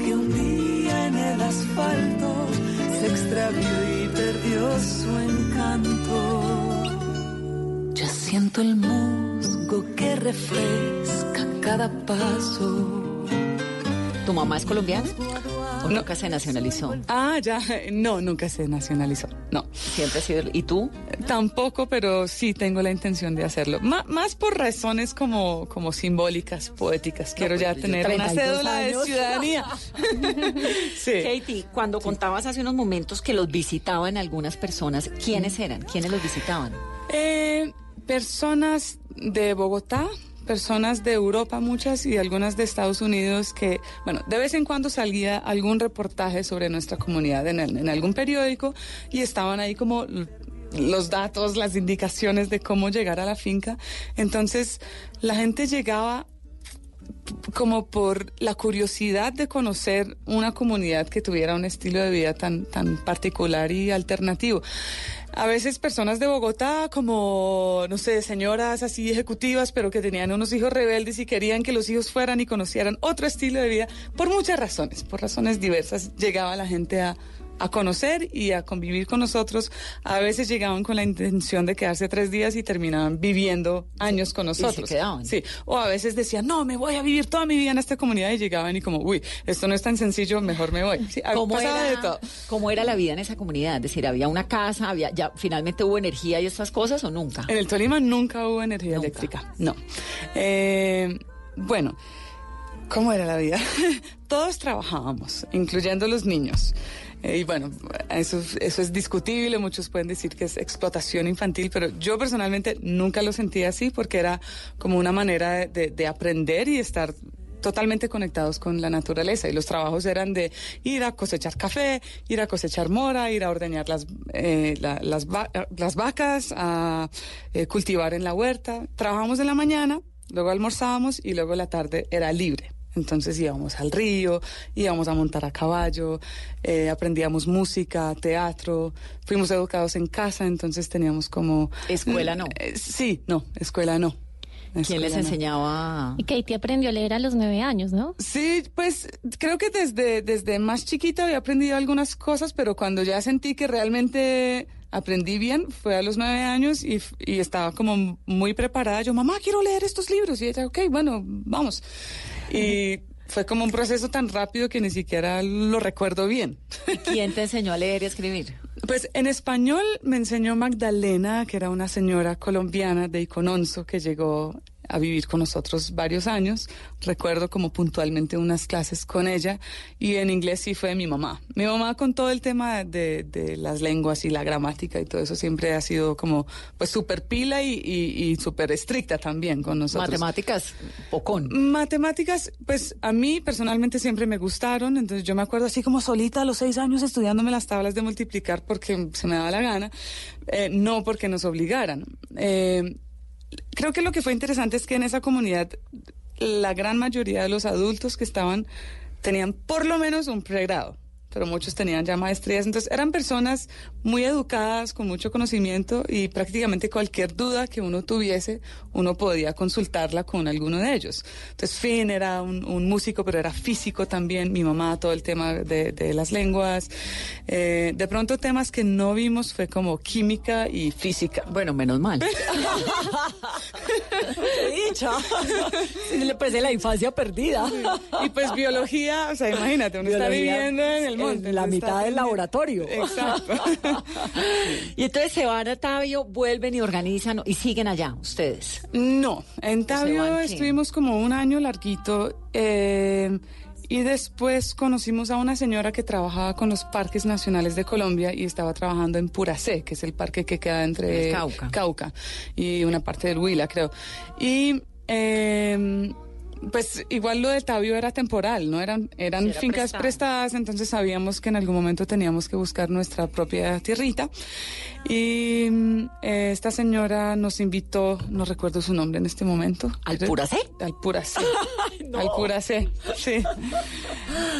que un día en el asfalto se extravió y perdió su encanto. Ya siento el musgo que refresca cada paso ¿Tu mamá es colombiana? ¿O nunca se nacionalizó? Ah, ya, no, nunca se nacionalizó, no. Siempre ha sido... ¿Y tú? Tampoco, pero sí tengo la intención de hacerlo. Más por razones como, como simbólicas, poéticas. Quiero ya pero yo tener una 32 cédula de años. ciudadanía. sí. Katie, cuando contabas hace unos momentos que los visitaban algunas personas, ¿quiénes eran? ¿Quiénes los visitaban? Eh, personas de Bogotá, personas de Europa, muchas y algunas de Estados Unidos que, bueno, de vez en cuando salía algún reportaje sobre nuestra comunidad en, algún periódico y estaban ahí como los datos, las indicaciones de cómo llegar a la finca. Entonces, la gente llegaba como por la curiosidad de conocer una comunidad que tuviera un estilo de vida tan, tan particular y alternativo. A veces personas de Bogotá, como, no sé, señoras así ejecutivas, pero que tenían unos hijos rebeldes y querían que los hijos fueran y conocieran otro estilo de vida, por muchas razones, por razones diversas, llegaba la gente a, a conocer y a convivir con nosotros. A veces llegaban con la intención de quedarse tres días y terminaban viviendo años con Y se nosotros. quedaban. Sí, o a veces decían, no, me voy a vivir toda mi vida en esta comunidad y llegaban y como, uy, esto no es tan sencillo, mejor me voy. Sí, ¿Cómo era, de todo. ¿Cómo era la vida en esa comunidad? Es decir, ¿había una casa? había ya ¿Finalmente hubo energía y estas cosas o nunca? En el Tolima nunca hubo energía eléctrica, no. Eh, bueno, ¿cómo era la vida? Todos trabajábamos, incluyendo los niños. Eh, y bueno, eso, eso es discutible, muchos pueden decir que es explotación infantil, pero yo personalmente nunca lo sentí así porque era como una manera de, de- de aprender y estar totalmente conectados con la naturaleza y los trabajos eran de ir a cosechar café, ir a cosechar mora, ir a ordeñar las, eh, la- las, las vacas, a eh, cultivar en la huerta. Trabajábamos en la mañana, luego almorzábamos y luego la tarde era libre. Entonces íbamos al río, íbamos a montar a caballo, eh, aprendíamos música, teatro, fuimos educados en casa, entonces teníamos como... ¿Escuela no? Eh, sí, no, escuela no. ¿Quién les Escuela no. enseñaba? Y Katie aprendió a leer a los nueve años, ¿no? Sí, pues creo que desde, desde más chiquita había aprendido algunas cosas, pero cuando ya sentí que realmente aprendí bien fue a los nueve años y, y estaba como muy preparada. Yo, mamá, quiero leer estos libros. Y ella, ok, bueno, vamos. Y fue como un proceso tan rápido que ni siquiera lo recuerdo bien. ¿Quién te enseñó a leer y escribir? Pues en español me enseñó Magdalena, que era una señora colombiana de Icononso que llegó a vivir con nosotros varios años. Recuerdo como puntualmente unas clases con ella y en inglés sí fue mi mamá. Mi mamá con todo el tema de, de las lenguas y la gramática y todo eso siempre ha sido como pues súper pila y, y, y súper estricta también con nosotros. Matemáticas, pocón. Matemáticas, pues a mí personalmente siempre me gustaron, entonces yo me acuerdo así como solita a los seis años estudiándome las tablas de multiplicar porque se me daba la gana, eh, no porque nos obligaran. Eh, creo que lo que fue interesante es que en esa comunidad la gran mayoría de los adultos que estaban tenían por lo menos un pregrado, pero muchos tenían ya maestrías. Entonces eran personas muy educadas, con mucho conocimiento y prácticamente cualquier duda que uno tuviese, uno podía consultarla con alguno de ellos. Entonces Finn era un, un músico, pero era físico también. Mi mamá, todo el tema de, de las lenguas. Eh, de pronto temas que no vimos fue como química y física. Bueno, menos mal. Dicha. Pues de la infancia perdida. Y pues biología, o sea, imagínate, uno está viviendo en el la mitad del laboratorio. Exacto. Y entonces se van a Tabio, vuelven y organizan y siguen allá ustedes. No, en Tabio estuvimos como un año larguito eh, y después conocimos a una señora que trabajaba con los parques nacionales de Colombia y estaba trabajando en Puracé, que es el parque que queda entre Cauca. Cauca y una parte del Huila, creo. Y eh, pues igual lo de Tabio era temporal, ¿no? Eran, eran era fincas prestadas, entonces sabíamos que en algún momento teníamos que buscar nuestra propia tierrita. Y mm, eh, esta señora nos invitó, no recuerdo su nombre en este momento. ¿Al Puracé? Al Puracé. Al Puracé, sí.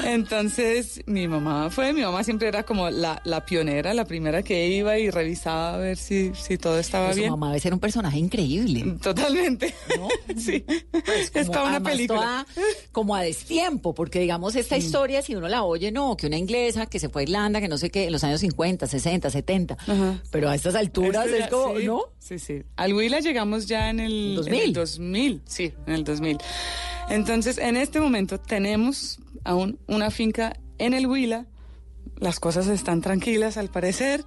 Entonces mi mamá fue, mi mamá siempre era como la, la pionera, la primera que iba y revisaba a ver si, si todo estaba bien. Su mamá debe ser un personaje increíble. Totalmente. sí. Pues como, es una película. toda como a destiempo, porque digamos esta historia, si uno la oye, no, que una inglesa que se fue a Irlanda, que no sé qué, en los años 50, 60, 70. Pero a estas alturas Esto ya- es como, sí, ¿no? Sí, sí. Al Huila llegamos ya en el 2000. en el 2000, sí, en el 2000. Entonces, en este momento tenemos aún una finca en el Huila. Las cosas están tranquilas al parecer.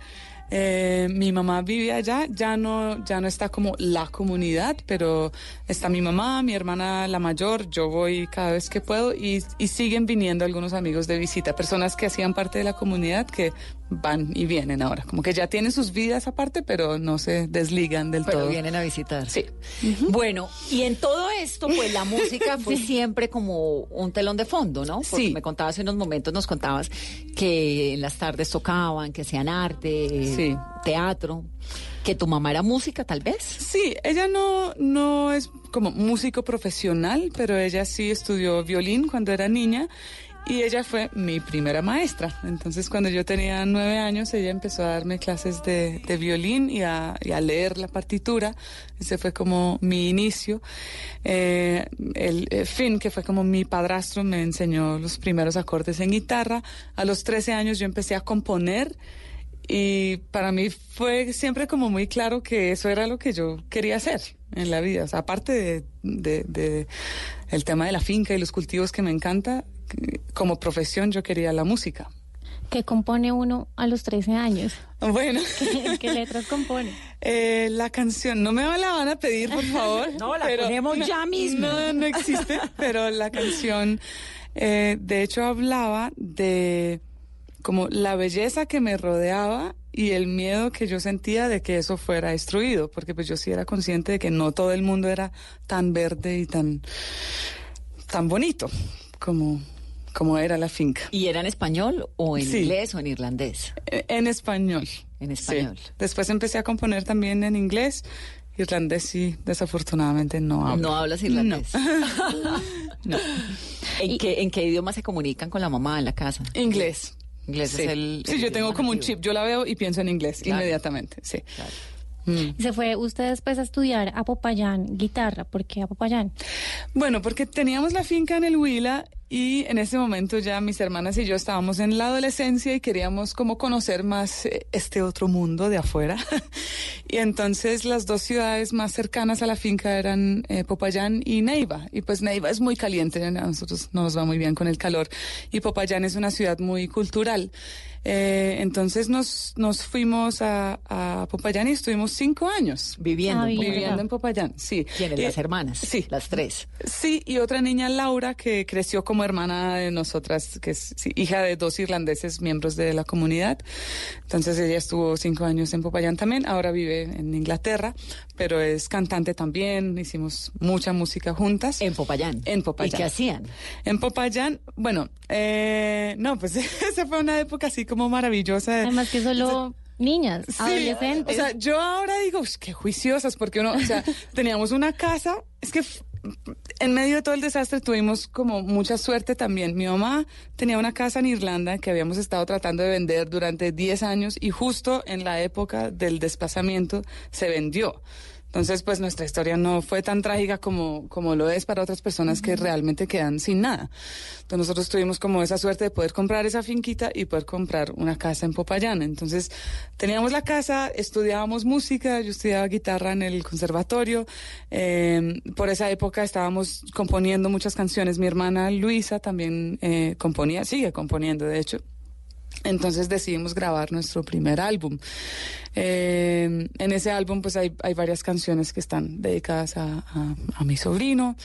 Eh, mi mamá vive allá, ya no, ya no está como la comunidad, pero está mi mamá, mi hermana la mayor, yo voy cada vez que puedo y, y siguen viniendo algunos amigos de visita, personas que hacían parte de la comunidad que van y vienen ahora, como que ya tienen sus vidas aparte, pero no se desligan del Pero todo. vienen a visitar. Sí. Bueno, y en todo esto, pues la música fue siempre como un telón de fondo, ¿no? Porque Sí. me contabas hace unos momentos, nos contabas que en las tardes tocaban, que hacían arte, Sí. teatro, que tu mamá era música, tal vez. Sí, ella no, no es como músico profesional, pero ella sí estudió violín cuando era niña y ella fue mi primera maestra. Entonces cuando yo tenía nueve años ella empezó a darme clases de, de violín y a, leer la partitura. Ese fue como mi inicio. Eh, el eh, Finn, que fue como mi padrastro, me enseñó los primeros acordes en guitarra. A los 13 años yo empecé a componer. Y para mí fue siempre como muy claro que eso era lo que yo quería hacer en la vida. Aparte de- de el tema de la finca y los cultivos que me encanta, como profesión yo quería la música. ¿Qué compone uno a los 13 años? Bueno. ¿Qué, qué letras compone? Eh, la canción, no me la van a pedir, por favor. No, la ponemos ya mismo. No, no existe, pero la canción, eh, de hecho, hablaba de como la belleza que me rodeaba y el miedo que yo sentía de que eso fuera destruido, porque pues yo sí era consciente de que no todo el mundo era tan verde y tan, tan bonito como, como era la finca. ¿Y era en español o en Sí. inglés o en irlandés? Eh, En español. En español. Sí. Después empecé a componer también en inglés. Irlandés sí, desafortunadamente no hablo. No hablas irlandés. No. ¿En, qué, ¿En qué idioma se comunican con la mamá en la casa? Inglés. Inglés sí. es el. Sí, el yo tengo como un chip. Yo la veo y pienso en inglés Claro. inmediatamente. Sí. Mm. Se fue usted después a estudiar a Popayán guitarra. ¿Por qué a Popayán? Bueno, porque teníamos la finca en el Huila y en ese momento ya mis hermanas y yo estábamos en la adolescencia y queríamos como conocer más eh, este otro mundo de afuera. y entonces las dos ciudades más cercanas a la finca eran eh, Popayán y Neiva. Y pues Neiva es muy caliente, a nosotros no nos va muy bien con el calor. Y Popayán es una ciudad muy cultural. Eh, entonces nos, nos fuimos a, a Popayán y estuvimos cinco años. Viviendo Ah, en viviendo. Viviendo en Popayán, sí. ¿Quiénes? Y- Las hermanas. Sí. Las tres. Sí, y otra niña, Laura, que creció como hermana de nosotras, que es sí, hija de dos irlandeses miembros de la comunidad. Entonces ella estuvo cinco años en Popayán también, ahora vive en Inglaterra, pero es cantante también, hicimos mucha música juntas. En Popayán. En Popayán. ¿Y qué hacían? En Popayán, bueno, eh, no, pues esa fue una época así como maravillosa. Además que solo niñas, Sí, adolescentes. O sea, yo ahora digo, "Ush, qué juiciosas, porque uno, o sea, teníamos una casa, es que en medio de todo el desastre tuvimos como mucha suerte también. Mi mamá tenía una casa en Irlanda que habíamos estado tratando de vender durante 10 años y justo en la época del desplazamiento se vendió. Entonces, pues nuestra historia no fue tan trágica como, como lo es para otras personas que realmente quedan sin nada. Entonces, nosotros tuvimos como esa suerte de poder comprar esa finquita y poder comprar una casa en Popayán. Entonces, teníamos la casa, estudiábamos música, yo estudiaba guitarra en el conservatorio. Eh, por esa época estábamos componiendo muchas canciones. Mi hermana Luisa también eh, componía, sigue componiendo, de hecho. Entonces decidimos grabar nuestro primer álbum. Eh, en ese álbum pues hay, hay varias canciones que están dedicadas a, mi sobrino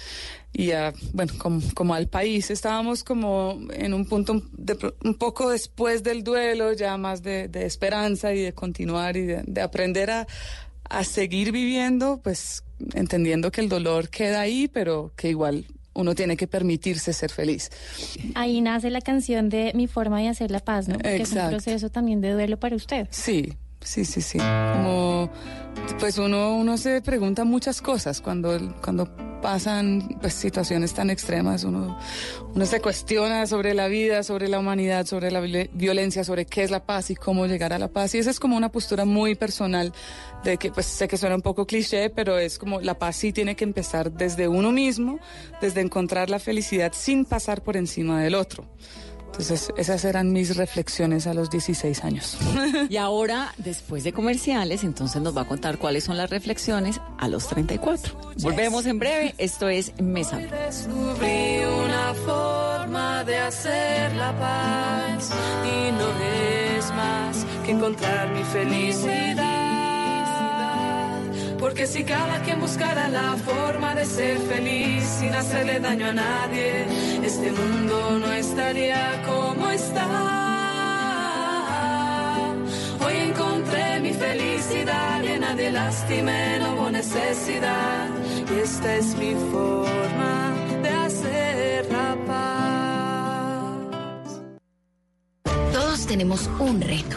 y a, bueno, como, al país. Estábamos como en un punto un poco después del duelo, ya más de, esperanza y de continuar y de, de aprender a seguir viviendo, pues entendiendo que el dolor queda ahí, pero que igual uno tiene que permitirse ser feliz. Ahí nace la canción de Mi forma de hacer la paz, ¿no? Que es un proceso también de duelo para usted. Sí, sí, sí, sí. Como, pues uno, uno se pregunta muchas cosas cuando, cuando pasan pues, situaciones tan extremas, uno, uno se cuestiona sobre la vida, sobre la humanidad, sobre la violencia, sobre qué es la paz y cómo llegar a la paz. Y esa es como una postura muy personal de que pues sé que suena un poco cliché, pero es como la paz sí tiene que empezar desde uno mismo, desde encontrar la felicidad sin pasar por encima del otro. Entonces, esas eran mis reflexiones a los 16 años. Y ahora, después de comerciales, entonces nos va a contar cuáles son las reflexiones a los 34. Volvemos en breve. Esto es Mesa. Descubrí una forma de hacer la paz y no es más que encontrar mi felicidad. Porque si cada quien buscara la forma de ser feliz sin hacerle daño a nadie, este mundo no estaría como está. Hoy encontré mi felicidad llena de lástima, no hubo necesidad. Y esta es mi forma de hacer la paz. Todos tenemos un reto,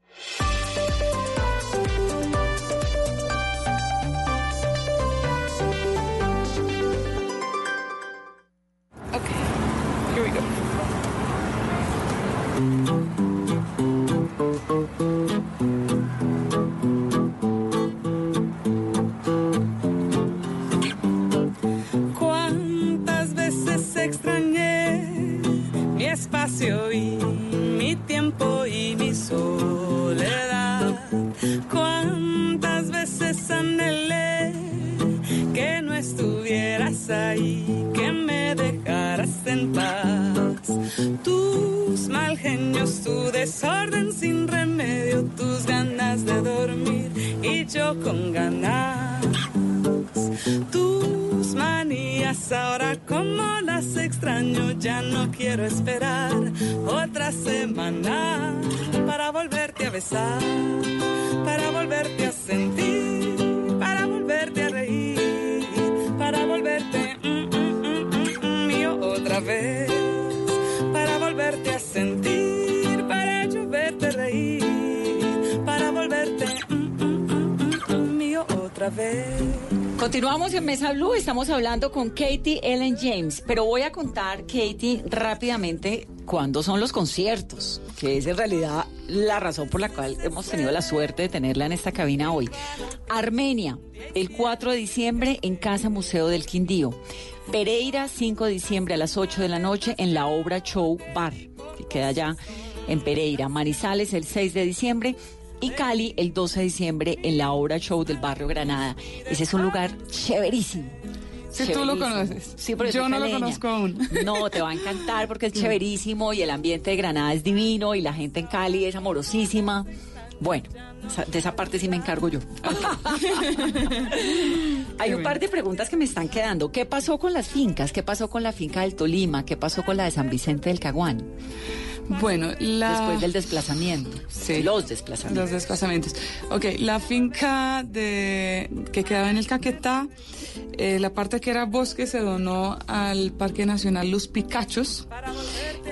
Estamos hablando con Katie Ellen James, pero voy a contar, Katie, rápidamente cuándo son los conciertos, que es en realidad la razón por la cual hemos tenido la suerte de tenerla en esta cabina hoy. Armenia, el 4 de diciembre en Casa Museo del Quindío. Pereira, 5 de diciembre a las 8 de la noche en la obra Show Bar, que queda allá en Pereira. Manizales, el 6 de diciembre y Cali el 12 de diciembre en la obra show del barrio Granada. Ese es un lugar chéverísimo. Si tú lo conoces. Sí, pero Yo no lo conozco aún. No, te va a encantar porque es chéverísimo y el ambiente de Granada es divino y la gente en Cali es amorosísima. Bueno, de esa parte sí me encargo yo. Hay un par de preguntas que me están quedando. ¿Qué pasó con las fincas? ¿Qué pasó con la finca del Tolima? ¿Qué pasó con la de San Vicente del Caguán? Bueno, la... Después del desplazamiento. Sí. Los desplazamientos. Los desplazamientos. Ok, la finca de que quedaba en el Caquetá, eh, la parte que era bosque se donó al Parque Nacional Los Picachos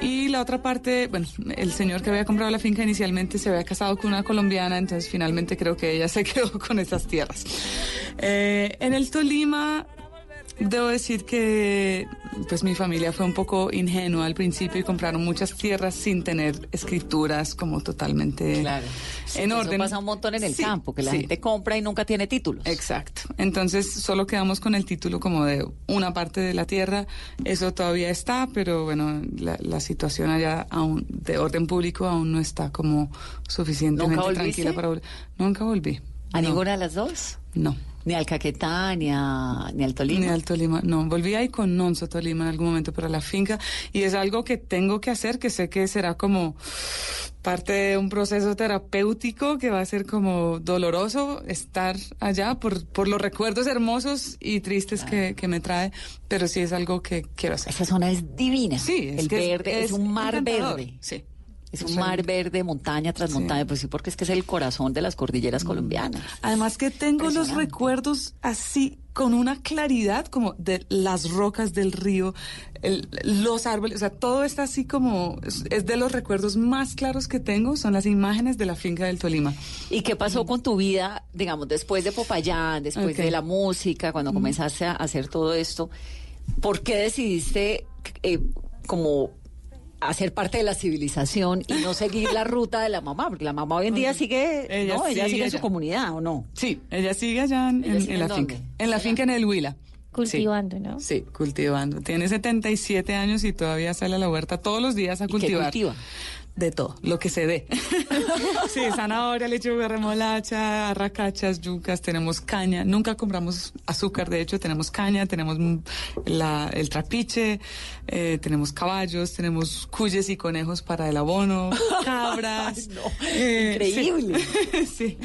y la otra parte, bueno, el señor que había comprado la finca inicialmente se había casado con una colombiana, entonces finalmente creo que ella se quedó con esas tierras. Eh, en el Tolima Debo decir que pues mi familia fue un poco ingenua al principio y compraron muchas tierras sin tener escrituras como totalmente Claro. Sí, en eso orden. pasa un montón en el Sí, campo, que la sí. gente compra y nunca tiene títulos. Exacto. Entonces solo quedamos con el título como de una parte de la tierra. Eso todavía está, pero bueno, la, la situación allá aún de orden público aún no está como suficientemente tranquila para volver. Nunca volví. ¿A No. ninguna de las dos? No. Ni al Caquetá, ni, a, ni al Tolima. Ni al Tolima, no. Volví ahí con Nonso Tolima en algún momento para la finca y es algo que tengo que hacer, que sé que será como parte de un proceso terapéutico que va a ser como doloroso estar allá por, por los recuerdos hermosos y tristes que, que me trae, pero sí es algo que quiero hacer. Esa zona es divina. Sí, es el verde es, es un mar verde. Sí. Es un mar verde, montaña tras montaña, pues sí, porque es que es el corazón de las cordilleras colombianas. Además que tengo los recuerdos así con una claridad como de las rocas del río, el- los árboles, o sea, todo está así como es, es de los recuerdos más claros que tengo son las imágenes de la finca del Tolima. ¿Y qué pasó con tu vida, digamos, después de Popayán, después de la música, cuando comenzaste a hacer todo esto? ¿Por qué decidiste eh, como hacer parte de la civilización y no seguir la ruta de la mamá? Porque la mamá hoy en día sigue, Ella ¿no? Ella sigue sigue en su comunidad, ¿o no? Sí, ella sigue allá en, ¿Ella en- sigue en la finca. En la finca en el Huila. Cultivando, ¿no? Sí, cultivando. Tiene 77 años y todavía sale a la huerta todos los días a qué cultivar. cultiva? De todo, lo que se dé. sí, zanahoria, lechuga, remolacha, arracachas, yucas, tenemos caña. Nunca compramos azúcar, de hecho, tenemos caña, tenemos la- el trapiche, eh, tenemos caballos, tenemos cuyes y conejos para el abono, cabras. Eh, Increíble. Sí,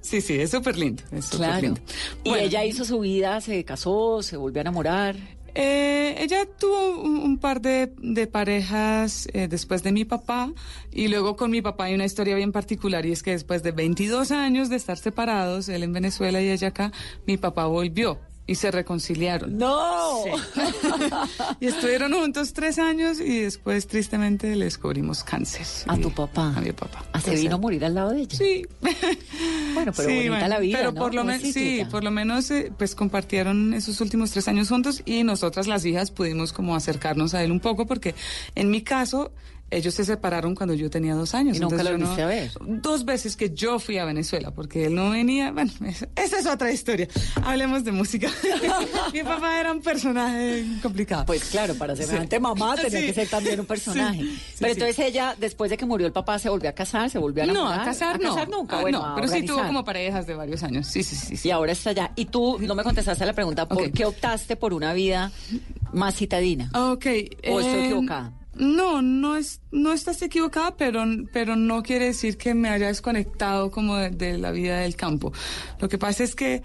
sí, sí, es súper lindo. es Claro. lindo. Y Bueno. ella hizo su vida, se casó, se volvió a enamorar. Eh, ella tuvo un, un par de, de parejas eh, después de mi papá y luego con mi papá hay una historia bien particular y es que después de 22 años de estar separados, él en Venezuela y ella acá, mi papá volvió y se reconciliaron. ¡No! y estuvieron juntos tres años y después tristemente le descubrimos cáncer. A Y- tu papá. A mi papá. ¿Ah, se vino a morir al lado de ella? Sí. Bueno, pero Sí, bonita bueno, la vida, Pero ¿no? por lo menos, sí, por lo menos, eh, pues compartieron esos últimos tres años juntos y nosotras las hijas pudimos como acercarnos a él un poco porque en mi caso ellos se separaron cuando yo tenía dos años. ¿Y nunca lo a ver? Dos veces que yo fui a Venezuela porque él no venía. Bueno, es- esa es otra historia. Hablemos de música. mi papá era un personaje complicado. Pues claro, para semejante Sí. mamá tenía Sí. que ser también un personaje. Sí, pero entonces ella, después de que murió el papá, se volvió a casar, se volvió a No, enamorar. a casar no. nunca, Ah, bueno, no, a pero sí tuvo como parejas de varios años. Sí, sí, sí. Y ahora está allá. Y tú no me contestaste a la pregunta, ¿por qué optaste por una vida más citadina? Ok. ¿O estoy eh, equivocada? No, no es, no estás equivocada, pero, pero no quiere decir que me haya desconectado como de, la vida del campo. Lo que pasa es que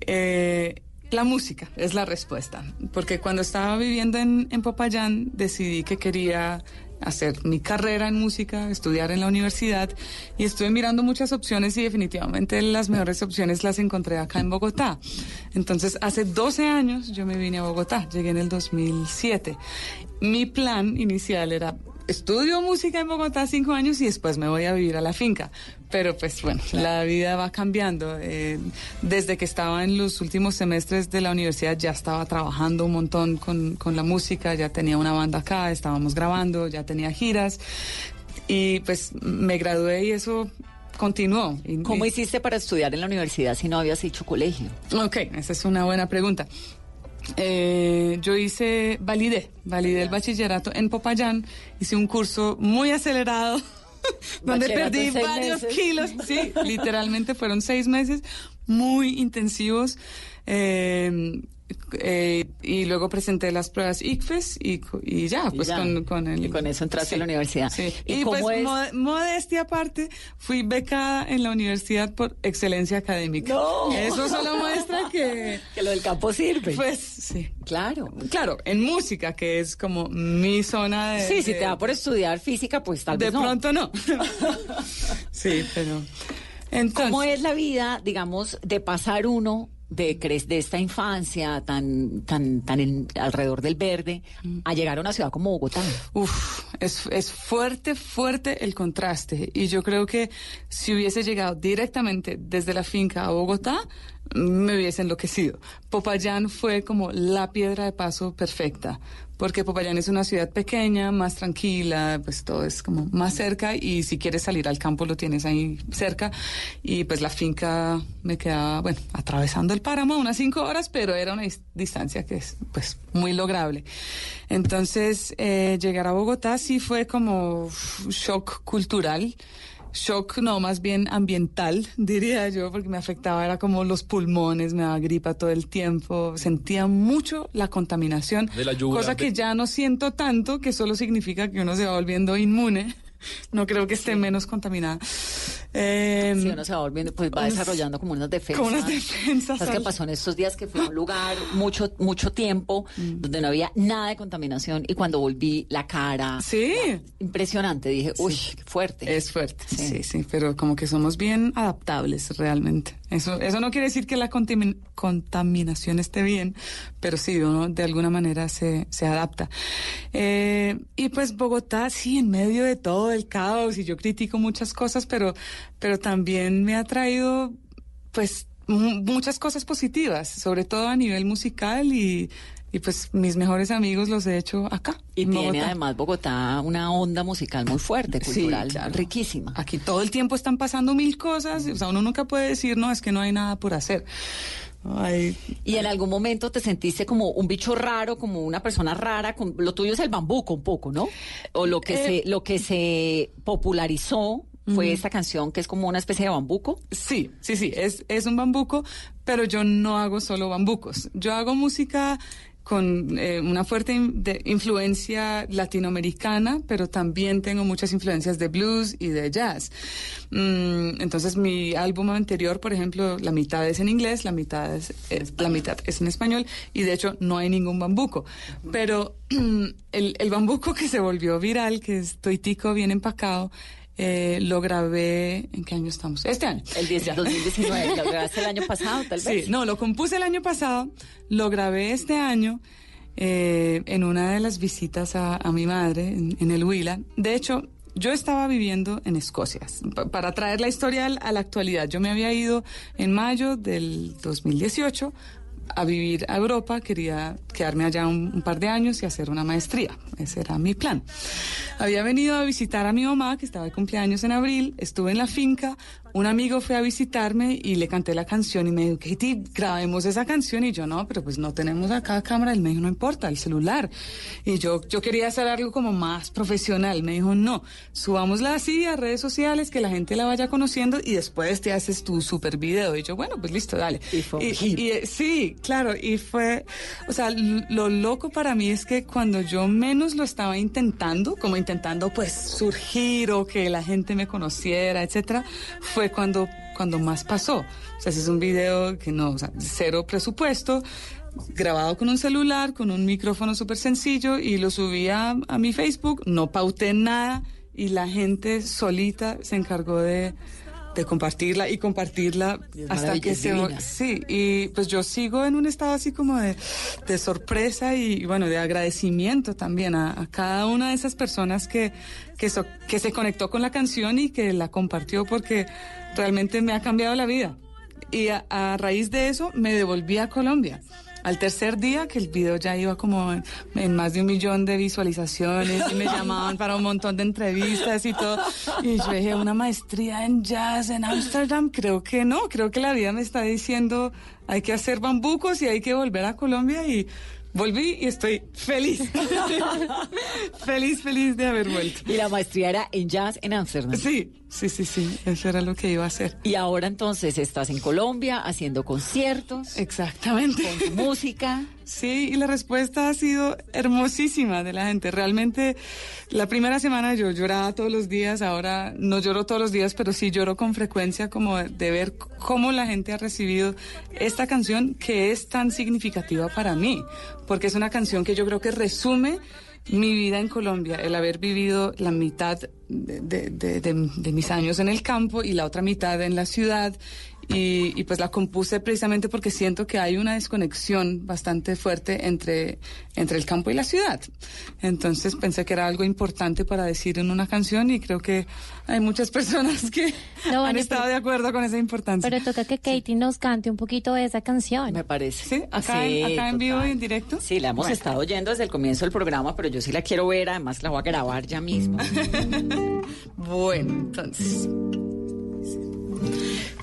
eh, la música es la respuesta, porque cuando estaba viviendo en, en Popayán decidí que quería hacer mi carrera en música, estudiar en la universidad y estuve mirando muchas opciones y definitivamente las mejores opciones las encontré acá en Bogotá. Entonces, hace 12 años yo me vine a Bogotá, llegué en el 2007. Mi plan inicial era estudio música en Bogotá cinco años y después me voy a vivir a la finca. Pero pues bueno, la vida va cambiando. Eh, desde que estaba en los últimos semestres de la universidad ya estaba trabajando un montón con, con la música, ya tenía una banda acá, estábamos grabando, ya tenía giras y pues me gradué y eso continuó. ¿Cómo hiciste para estudiar en la universidad si no habías hecho colegio? Ok, esa es una buena pregunta. Eh, yo hice, validé, validé el bachillerato en Popayán, hice un curso muy acelerado. donde perdí varios meses. kilos, sí, literalmente fueron seis meses muy intensivos. Eh, eh, y luego presenté las pruebas ICFES y, y ya, Y pues ya. Con, con el... Y con eso entraste a la universidad. Sí. ¿Y pues es? mo- modestia aparte, fui becada en la universidad por excelencia académica. No. Eso solo muestra que... Que lo del campo sirve. Pues sí. Claro. Claro, en música, que es como mi zona de... Sí, si de- te da por estudiar física, pues tal De vez no. pronto no. sí, pero... Entonces, ¿Cómo es la vida, digamos, de pasar uno de, de esta infancia tan, tan, tan en- alrededor del verde a llegar a una ciudad como Bogotá? Uf, es, es fuerte, fuerte el contraste. Y yo creo que si hubiese llegado directamente desde la finca a Bogotá, me hubiese enloquecido. Popayán fue como la piedra de paso perfecta, porque Popayán es una ciudad pequeña, más tranquila, pues todo es como más cerca y si quieres salir al campo lo tienes ahí cerca. Y pues la finca me quedaba, bueno, atravesando el páramo unas cinco horas, pero era una dis- distancia que es pues muy lograble. Entonces, eh, llegar a Bogotá sí fue como shock cultural. Shock, no, más bien ambiental, diría yo, porque me afectaba, era como los pulmones, me daba gripa todo el tiempo, sentía mucho la contaminación, De la yugular. cosa que ya no siento tanto, que solo significa que uno se va volviendo inmune, no creo que esté menos contaminada. Eh, Si uno se va volviendo, pues va desarrollando como unas defensas. como unas defensas ¿Sabes qué pasó en estos días que fui a un lugar mucho, mucho tiempo donde no había nada de contaminación y cuando volví la cara. Sí. Impresionante. Dije, uy, qué fuerte. Es fuerte, sí. sí, pero como que somos bien adaptables realmente. Eso, eso no quiere decir que la contamin- contaminación esté bien, pero sí, uno de alguna manera se, se adapta. Eh, y pues Bogotá, sí, en medio de todo el caos, y yo critico muchas cosas, pero, pero también me ha traído, pues, mu- muchas cosas positivas, sobre todo a nivel musical y, y pues mis mejores amigos los he hecho acá. Y en tiene Bogotá. además Bogotá una onda musical muy fuerte, Sí, cultural, claro. riquísima. Aquí todo el tiempo están pasando mil cosas, o sea, uno nunca puede decir, no, es que no hay nada por hacer. Hay- Y en algún momento te sentiste como un bicho raro, como una persona rara, con, lo tuyo es el bambuco un poco, ¿no? O lo que Eh, se, lo que se popularizó fue esta canción que es como una especie de bambuco. Sí, sí, sí, es, es un bambuco, pero yo no hago solo bambucos. Yo hago música con eh, una fuerte in- de- influencia latinoamericana, pero también tengo muchas influencias de blues y de jazz. Mm, entonces mi álbum anterior, por ejemplo, la mitad es en inglés, la mitad es, es- la mitad es en español y de hecho no hay ningún bambuco. Pero el, el bambuco que se volvió viral, que es Toitico bien empacado, eh, lo grabé, ¿en qué año estamos? Este año. El 10 2019, lo grabaste el año pasado, tal vez. Sí, no, lo compuse el año pasado, lo grabé este año eh, en una de las visitas a, a mi madre en, en el Huila. De hecho, yo estaba viviendo en Escocia. Pa- para traer la historia a la actualidad, yo me había ido en mayo del 2018 a vivir a Europa, quería quedarme allá un, par de años y hacer una maestría. Ese era mi plan. Había venido a visitar a mi mamá, que estaba de cumpleaños en abril, estuve en la finca, un amigo fue a visitarme y le canté la canción y me dijo, Katie, grabemos esa canción. Y yo, no, pero pues no tenemos acá cámara. Él me dijo, no importa, el celular. Y yo, yo quería hacer algo como más profesional. Me dijo, no, subámosla así a redes sociales, que la gente la vaya conociendo y después te haces tu super video. Y yo, bueno, pues listo, dale. Y, y, eh, sí, claro, y fue, o sea, lo loco para mí es que cuando yo menos lo estaba intentando, como intentando pues surgir o que la gente me conociera, etcétera, fue cuando, cuando más pasó. O sea, ese es un video que no, o sea, cero presupuesto, grabado con un celular, con un micrófono súper sencillo y lo subí a, a mi Facebook, no pauté nada y la gente solita se encargó de, de compartirla y compartirla hasta que se... divina. Sí, y pues yo sigo en un estado así como de, de sorpresa y bueno, de agradecimiento también a, a cada una de esas personas que, que, so- que se conectó con la canción y que la compartió porque realmente me ha cambiado la vida. Y a, a raíz de eso me devolví a Colombia. Al tercer día, que el video ya iba como en, en más de un millón de visualizaciones y me llamaban para un montón de entrevistas y todo. Y yo dije, una maestría en jazz en Ámsterdam, creo que no, creo que la vida me está diciendo, hay que hacer bambucos y hay que volver a Colombia y volví y estoy feliz. feliz, feliz de haber vuelto. Y la maestría era en jazz en Ámsterdam. Sí, Sí, sí, sí, eso era lo que iba a hacer. Y ahora entonces estás en Colombia haciendo conciertos. Exactamente. Con tu música. Sí, y la respuesta ha sido hermosísima de la gente. Realmente, la primera semana yo lloraba todos los días, ahora no lloro todos los días, pero sí lloro con frecuencia como de ver cómo la gente ha recibido esta canción que es tan significativa para mí, porque es una canción que yo creo que resume mi vida en Colombia, el haber vivido la mitad de, de, de, de, mis años en el campo y la otra mitad en la ciudad y, y, pues la compuse precisamente porque siento que hay una desconexión bastante fuerte entre, entre el campo y la ciudad. Entonces pensé que era algo importante para decir en una canción y creo que hay muchas personas que no, han estado de acuerdo con esa importancia. Pero toca que Katie nos cante un poquito de esa canción. Me parece. Sí, acá, en, acá en vivo y en directo. Sí, la hemos estado oyendo desde el comienzo del programa, pero yo sí la quiero ver, además la voy a grabar ya mismo. bueno, entonces...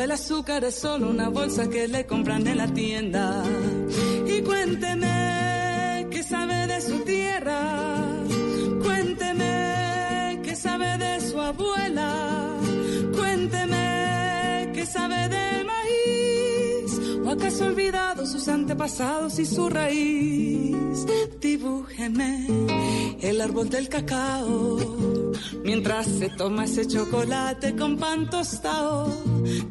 el azúcar es solo una bolsa que le compran en la tienda. Y cuénteme qué sabe de su tierra, cuénteme qué sabe de su abuela, acaso olvidado sus antepasados y su raíz. Dibújeme el árbol del cacao mientras se toma ese chocolate con pan tostado.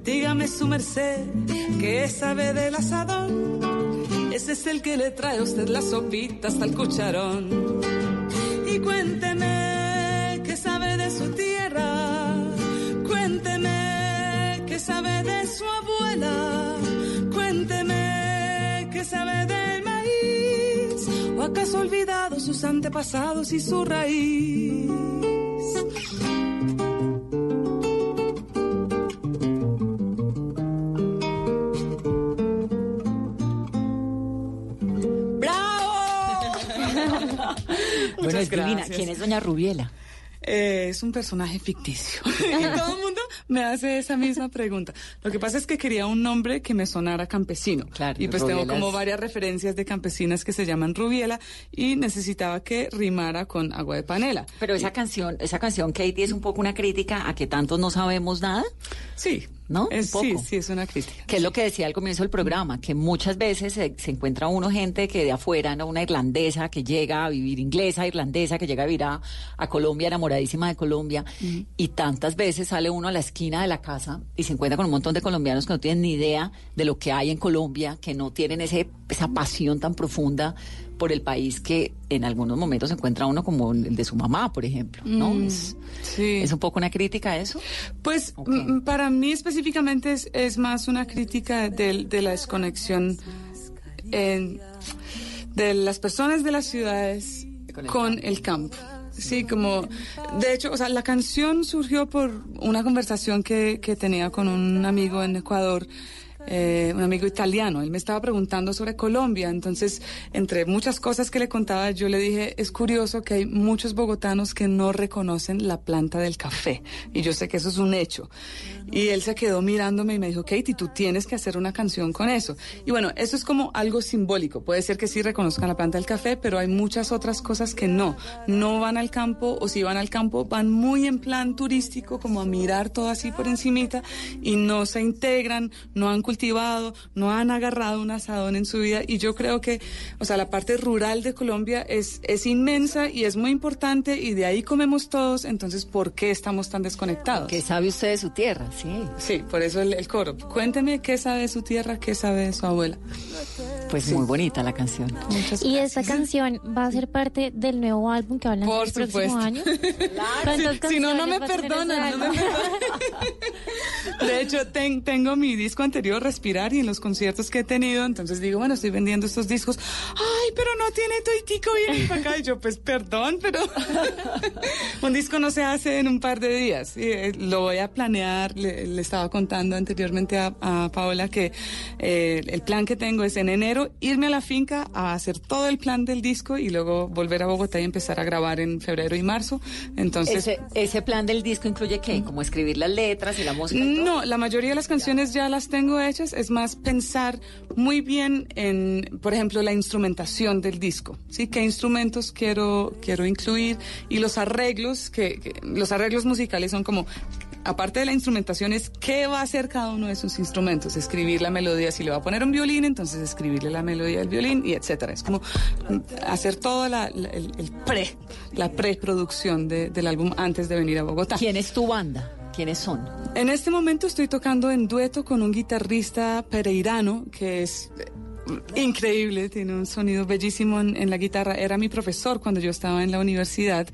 Dígame su merced, ¿qué sabe del asadón? Ese es el que le trae a usted la sopita hasta el cucharón. Y cuénteme, ¿qué sabe de su tierra? Cuénteme, ¿qué sabe de su abuela? Acaso ha olvidado sus antepasados y su raíz? Bueno, es divina. ¿Quién es Doña Rubiela? Eh, es un personaje ficticio. y todo el mundo me hace esa misma pregunta. Lo que pasa es que quería un nombre que me sonara campesino. Claro. Y pues tengo como varias referencias de campesinas que se llaman Rubiela y necesitaba que rimara con agua de panela. Pero esa canción, esa canción, Katie, es un poco una crítica a que tantos no sabemos nada. Sí, ¿no? Es, sí, sí, es una crítica. Que es lo que decía al comienzo del programa, que muchas veces se, se, encuentra uno gente que de afuera, ¿no? Una irlandesa que llega a vivir, inglesa, irlandesa, que llega a vivir a, a Colombia, enamoradísima de Colombia, y tantas veces sale uno a la esquina de la casa y se encuentra con un montón de colombianos que no tienen ni idea de lo que hay en Colombia, que no tienen ese, esa pasión tan profunda por el país que en algunos momentos se encuentra uno como el de su mamá, por ejemplo, ¿no? Mm, es, sí. ¿Es un poco una crítica a eso? Pues okay. para mí específicamente es, es, más una crítica de, de la desconexión en, de las personas de las ciudades con el, con el campo. Sí, como, de hecho, o sea, la canción surgió por una conversación que, que tenía con un amigo en Ecuador eh, un amigo italiano. Él me estaba preguntando sobre Colombia, entonces, entre muchas cosas que le contaba, yo le dije, es curioso que hay muchos bogotanos que no reconocen la planta del café, y yo sé que eso es un hecho. Y él se quedó mirándome y me dijo, Katie, tú tienes que hacer una canción con eso. Y bueno, eso es como algo simbólico. Puede ser que sí reconozcan la planta del café, pero hay muchas otras cosas que no. No van al campo, o si van al campo, van muy en plan turístico, como a mirar todo así por encimita, y no se integran, no han cultivado no han agarrado un asadón en su vida y yo creo que, o sea, la parte rural de Colombia es, es inmensa y es muy importante y de ahí comemos todos, entonces, ¿por qué estamos tan desconectados? ¿Qué sabe usted de su tierra? Sí. Sí, por eso el, el coro. Cuénteme qué sabe de su tierra, qué sabe de su abuela. Pues sí. muy bonita la canción. Muchas y esta canción va a ser parte del nuevo álbum que van a Por el próximo supuesto. año. Claro. Si, si no, no me perdonan. No me perdonan. de hecho, ten, tengo mi disco anterior, respirar y en los conciertos que he tenido, entonces digo, bueno, estoy vendiendo estos discos. Ay, pero no tiene toitico bien para acá. Y yo, pues perdón, pero un disco no se hace en un par de días. Y, eh, lo voy a planear. Le, le estaba contando anteriormente a, a Paola que eh, el plan que tengo es en enero irme a la finca a hacer todo el plan del disco y luego volver a Bogotá y empezar a grabar en febrero y marzo. Entonces, ese, ese plan del disco incluye qué? Como escribir las letras y la música. y todo? no, la mayoría de las canciones ya las tengo hechas. Es más pensar muy bien en, por ejemplo, la instrumentación del disco. ¿Sí? ¿Qué instrumentos quiero, quiero incluir? Y los arreglos, que, que los arreglos musicales son como aparte de la instrumentación, es qué va a hacer cada uno de sus instrumentos. Escribir la melodía, si le va a poner un violín, entonces escribirle la melodía del violín y etcétera. Es como mm, hacer toda la, la- el, el pre, la preproducción de- del álbum antes de venir a Bogotá. ¿Quién es tu banda? ¿Quiénes son? En este momento estoy tocando en dueto con un guitarrista pereirano que es increíble, tiene un sonido bellísimo en, en la guitarra. Era mi profesor cuando yo estaba en la universidad.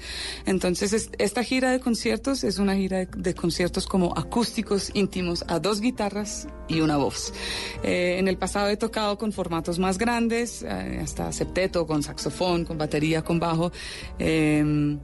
Entonces, es- esta gira de conciertos es una gira de, de conciertos como acústicos íntimos a dos guitarras y una voz. Eh, en el pasado he tocado con formatos más grandes, eh, hasta septeto, con saxofón, con batería, con bajo. Eh,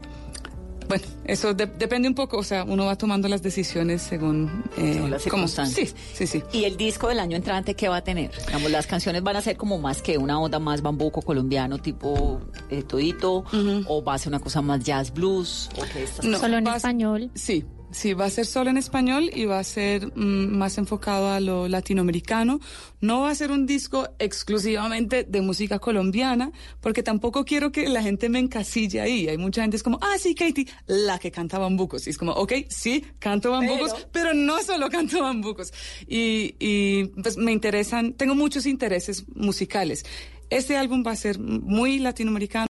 bueno, eso de- depende un poco, o sea, uno va tomando las decisiones según, eh, Según las cómo- circunstancias. Sí, sí, sí. ¿Y el disco del año entrante qué va a tener? Digamos, las canciones van a ser como más que una onda más bambuco colombiano, tipo eh, todito, o va a ser una cosa más jazz blues, o qué estás No, Solo en va español. Sí, sí, va a ser solo en español y va a ser mm, más enfocado a lo latinoamericano. No va a ser un disco exclusivamente de música colombiana, porque tampoco quiero que la gente me encasille ahí. Hay mucha gente es como, ah, sí, Katie, la que canta bambucos. Y es como, ok, sí, canto bambucos, pero, no solo canto bambucos. Y, y pues me interesan, tengo muchos intereses musicales. Este álbum va a ser muy latinoamericano.